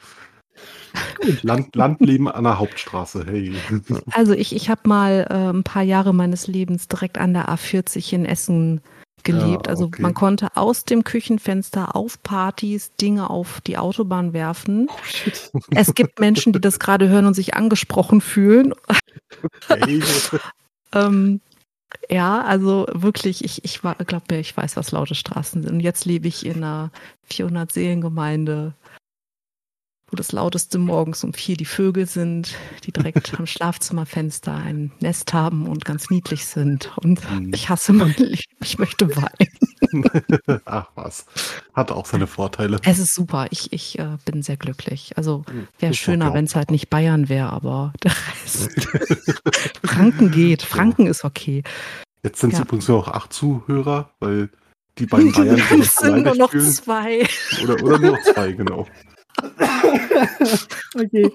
Speaker 2: Land, Landleben an der Hauptstraße, hey.
Speaker 1: Also ich, ich habe mal äh, ein paar Jahre meines Lebens direkt an der A40 in Essen gelebt.
Speaker 2: Ja,
Speaker 1: also
Speaker 2: okay.
Speaker 1: man konnte aus dem Küchenfenster auf Partys Dinge auf die Autobahn werfen.
Speaker 3: Oh.
Speaker 1: Es gibt Menschen, die das gerade hören und sich angesprochen fühlen.
Speaker 2: hey.
Speaker 1: Ähm, ja, also wirklich, ich, ich glaube mir, ich weiß, was laute Straßen sind. Und jetzt lebe ich in einer 400-Seelengemeinde, wo das lauteste morgens um vier die Vögel sind, die direkt am Schlafzimmerfenster ein Nest haben und ganz niedlich sind. Und
Speaker 2: Hm.
Speaker 1: ich hasse mein Leben. Ich möchte weinen.
Speaker 2: Ach was. Hat auch seine Vorteile.
Speaker 1: Es ist super. Ich, ich äh, bin sehr glücklich. Also wäre schöner, wenn es halt nicht Bayern wäre, aber der Rest. Franken geht. Franken ist okay.
Speaker 2: Jetzt sind es
Speaker 1: Ja.
Speaker 2: übrigens nur noch acht Zuhörer, weil die beiden Bayern die
Speaker 1: Es sind nur noch
Speaker 2: fühlen.
Speaker 1: zwei.
Speaker 2: Oder, oder nur noch zwei, genau.
Speaker 3: Okay.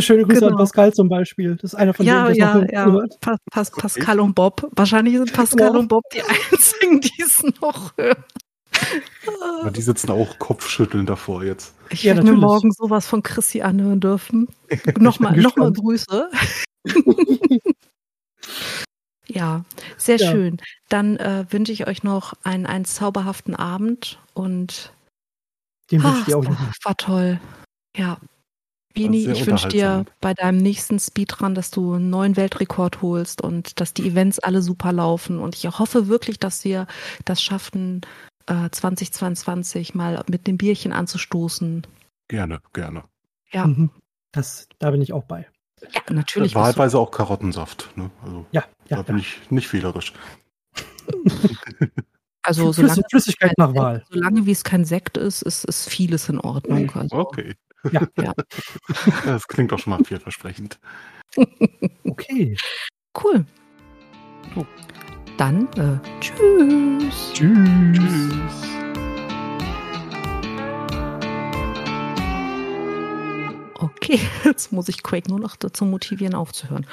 Speaker 3: Schöne Grüße an
Speaker 1: Genau.
Speaker 3: Pascal zum Beispiel. Das ist einer von
Speaker 1: Ja,
Speaker 3: denen,
Speaker 1: ja,
Speaker 3: es
Speaker 1: ja.
Speaker 3: noch hört.
Speaker 1: Pas, Pas, Pascal und Bob. Wahrscheinlich sind Pascal
Speaker 3: Ja.
Speaker 1: und Bob die einzigen, die es noch hören.
Speaker 2: Aber die sitzen auch kopfschütteln davor jetzt.
Speaker 1: Ich
Speaker 3: Ja,
Speaker 1: werde mir morgen sowas von Chrissy anhören dürfen. Nochmal
Speaker 3: bin
Speaker 1: noch mal
Speaker 3: gespannt.
Speaker 1: Grüße. ja, sehr
Speaker 3: Ja.
Speaker 1: schön. Dann äh, wünsche ich euch noch einen, einen zauberhaften Abend und
Speaker 3: Den wünsche
Speaker 1: ah,
Speaker 3: ich dir auch noch.
Speaker 1: war, toll. Ja. Vini, ich wünsche dir bei deinem nächsten Speedrun, dass du einen neuen Weltrekord holst und dass die Events alle super laufen. Und ich hoffe wirklich, dass wir das schaffen, äh, 2022 mal mit dem Bierchen anzustoßen.
Speaker 2: Gerne, gerne.
Speaker 1: Ja,
Speaker 3: Mhm. Das, da bin ich auch bei.
Speaker 1: ja natürlich.
Speaker 2: Wahlweise auch Karottensaft. Ne? Also,
Speaker 3: Ja, ja.
Speaker 2: da bin ich nicht wählerisch.
Speaker 1: Also
Speaker 3: Flüss-
Speaker 1: solange,
Speaker 3: Flüssigkeit nach Wahl.
Speaker 1: Sekt, solange wie es kein Sekt ist, ist, ist vieles in Ordnung. Also,
Speaker 2: Okay.
Speaker 3: Ja.
Speaker 1: Ja.
Speaker 2: Das klingt doch schon mal vielversprechend.
Speaker 3: Okay.
Speaker 1: Cool. So. Dann äh, tschüss.
Speaker 3: Tschüss.
Speaker 2: Tschüss.
Speaker 1: Okay, jetzt muss ich Quake nur noch dazu motivieren, aufzuhören.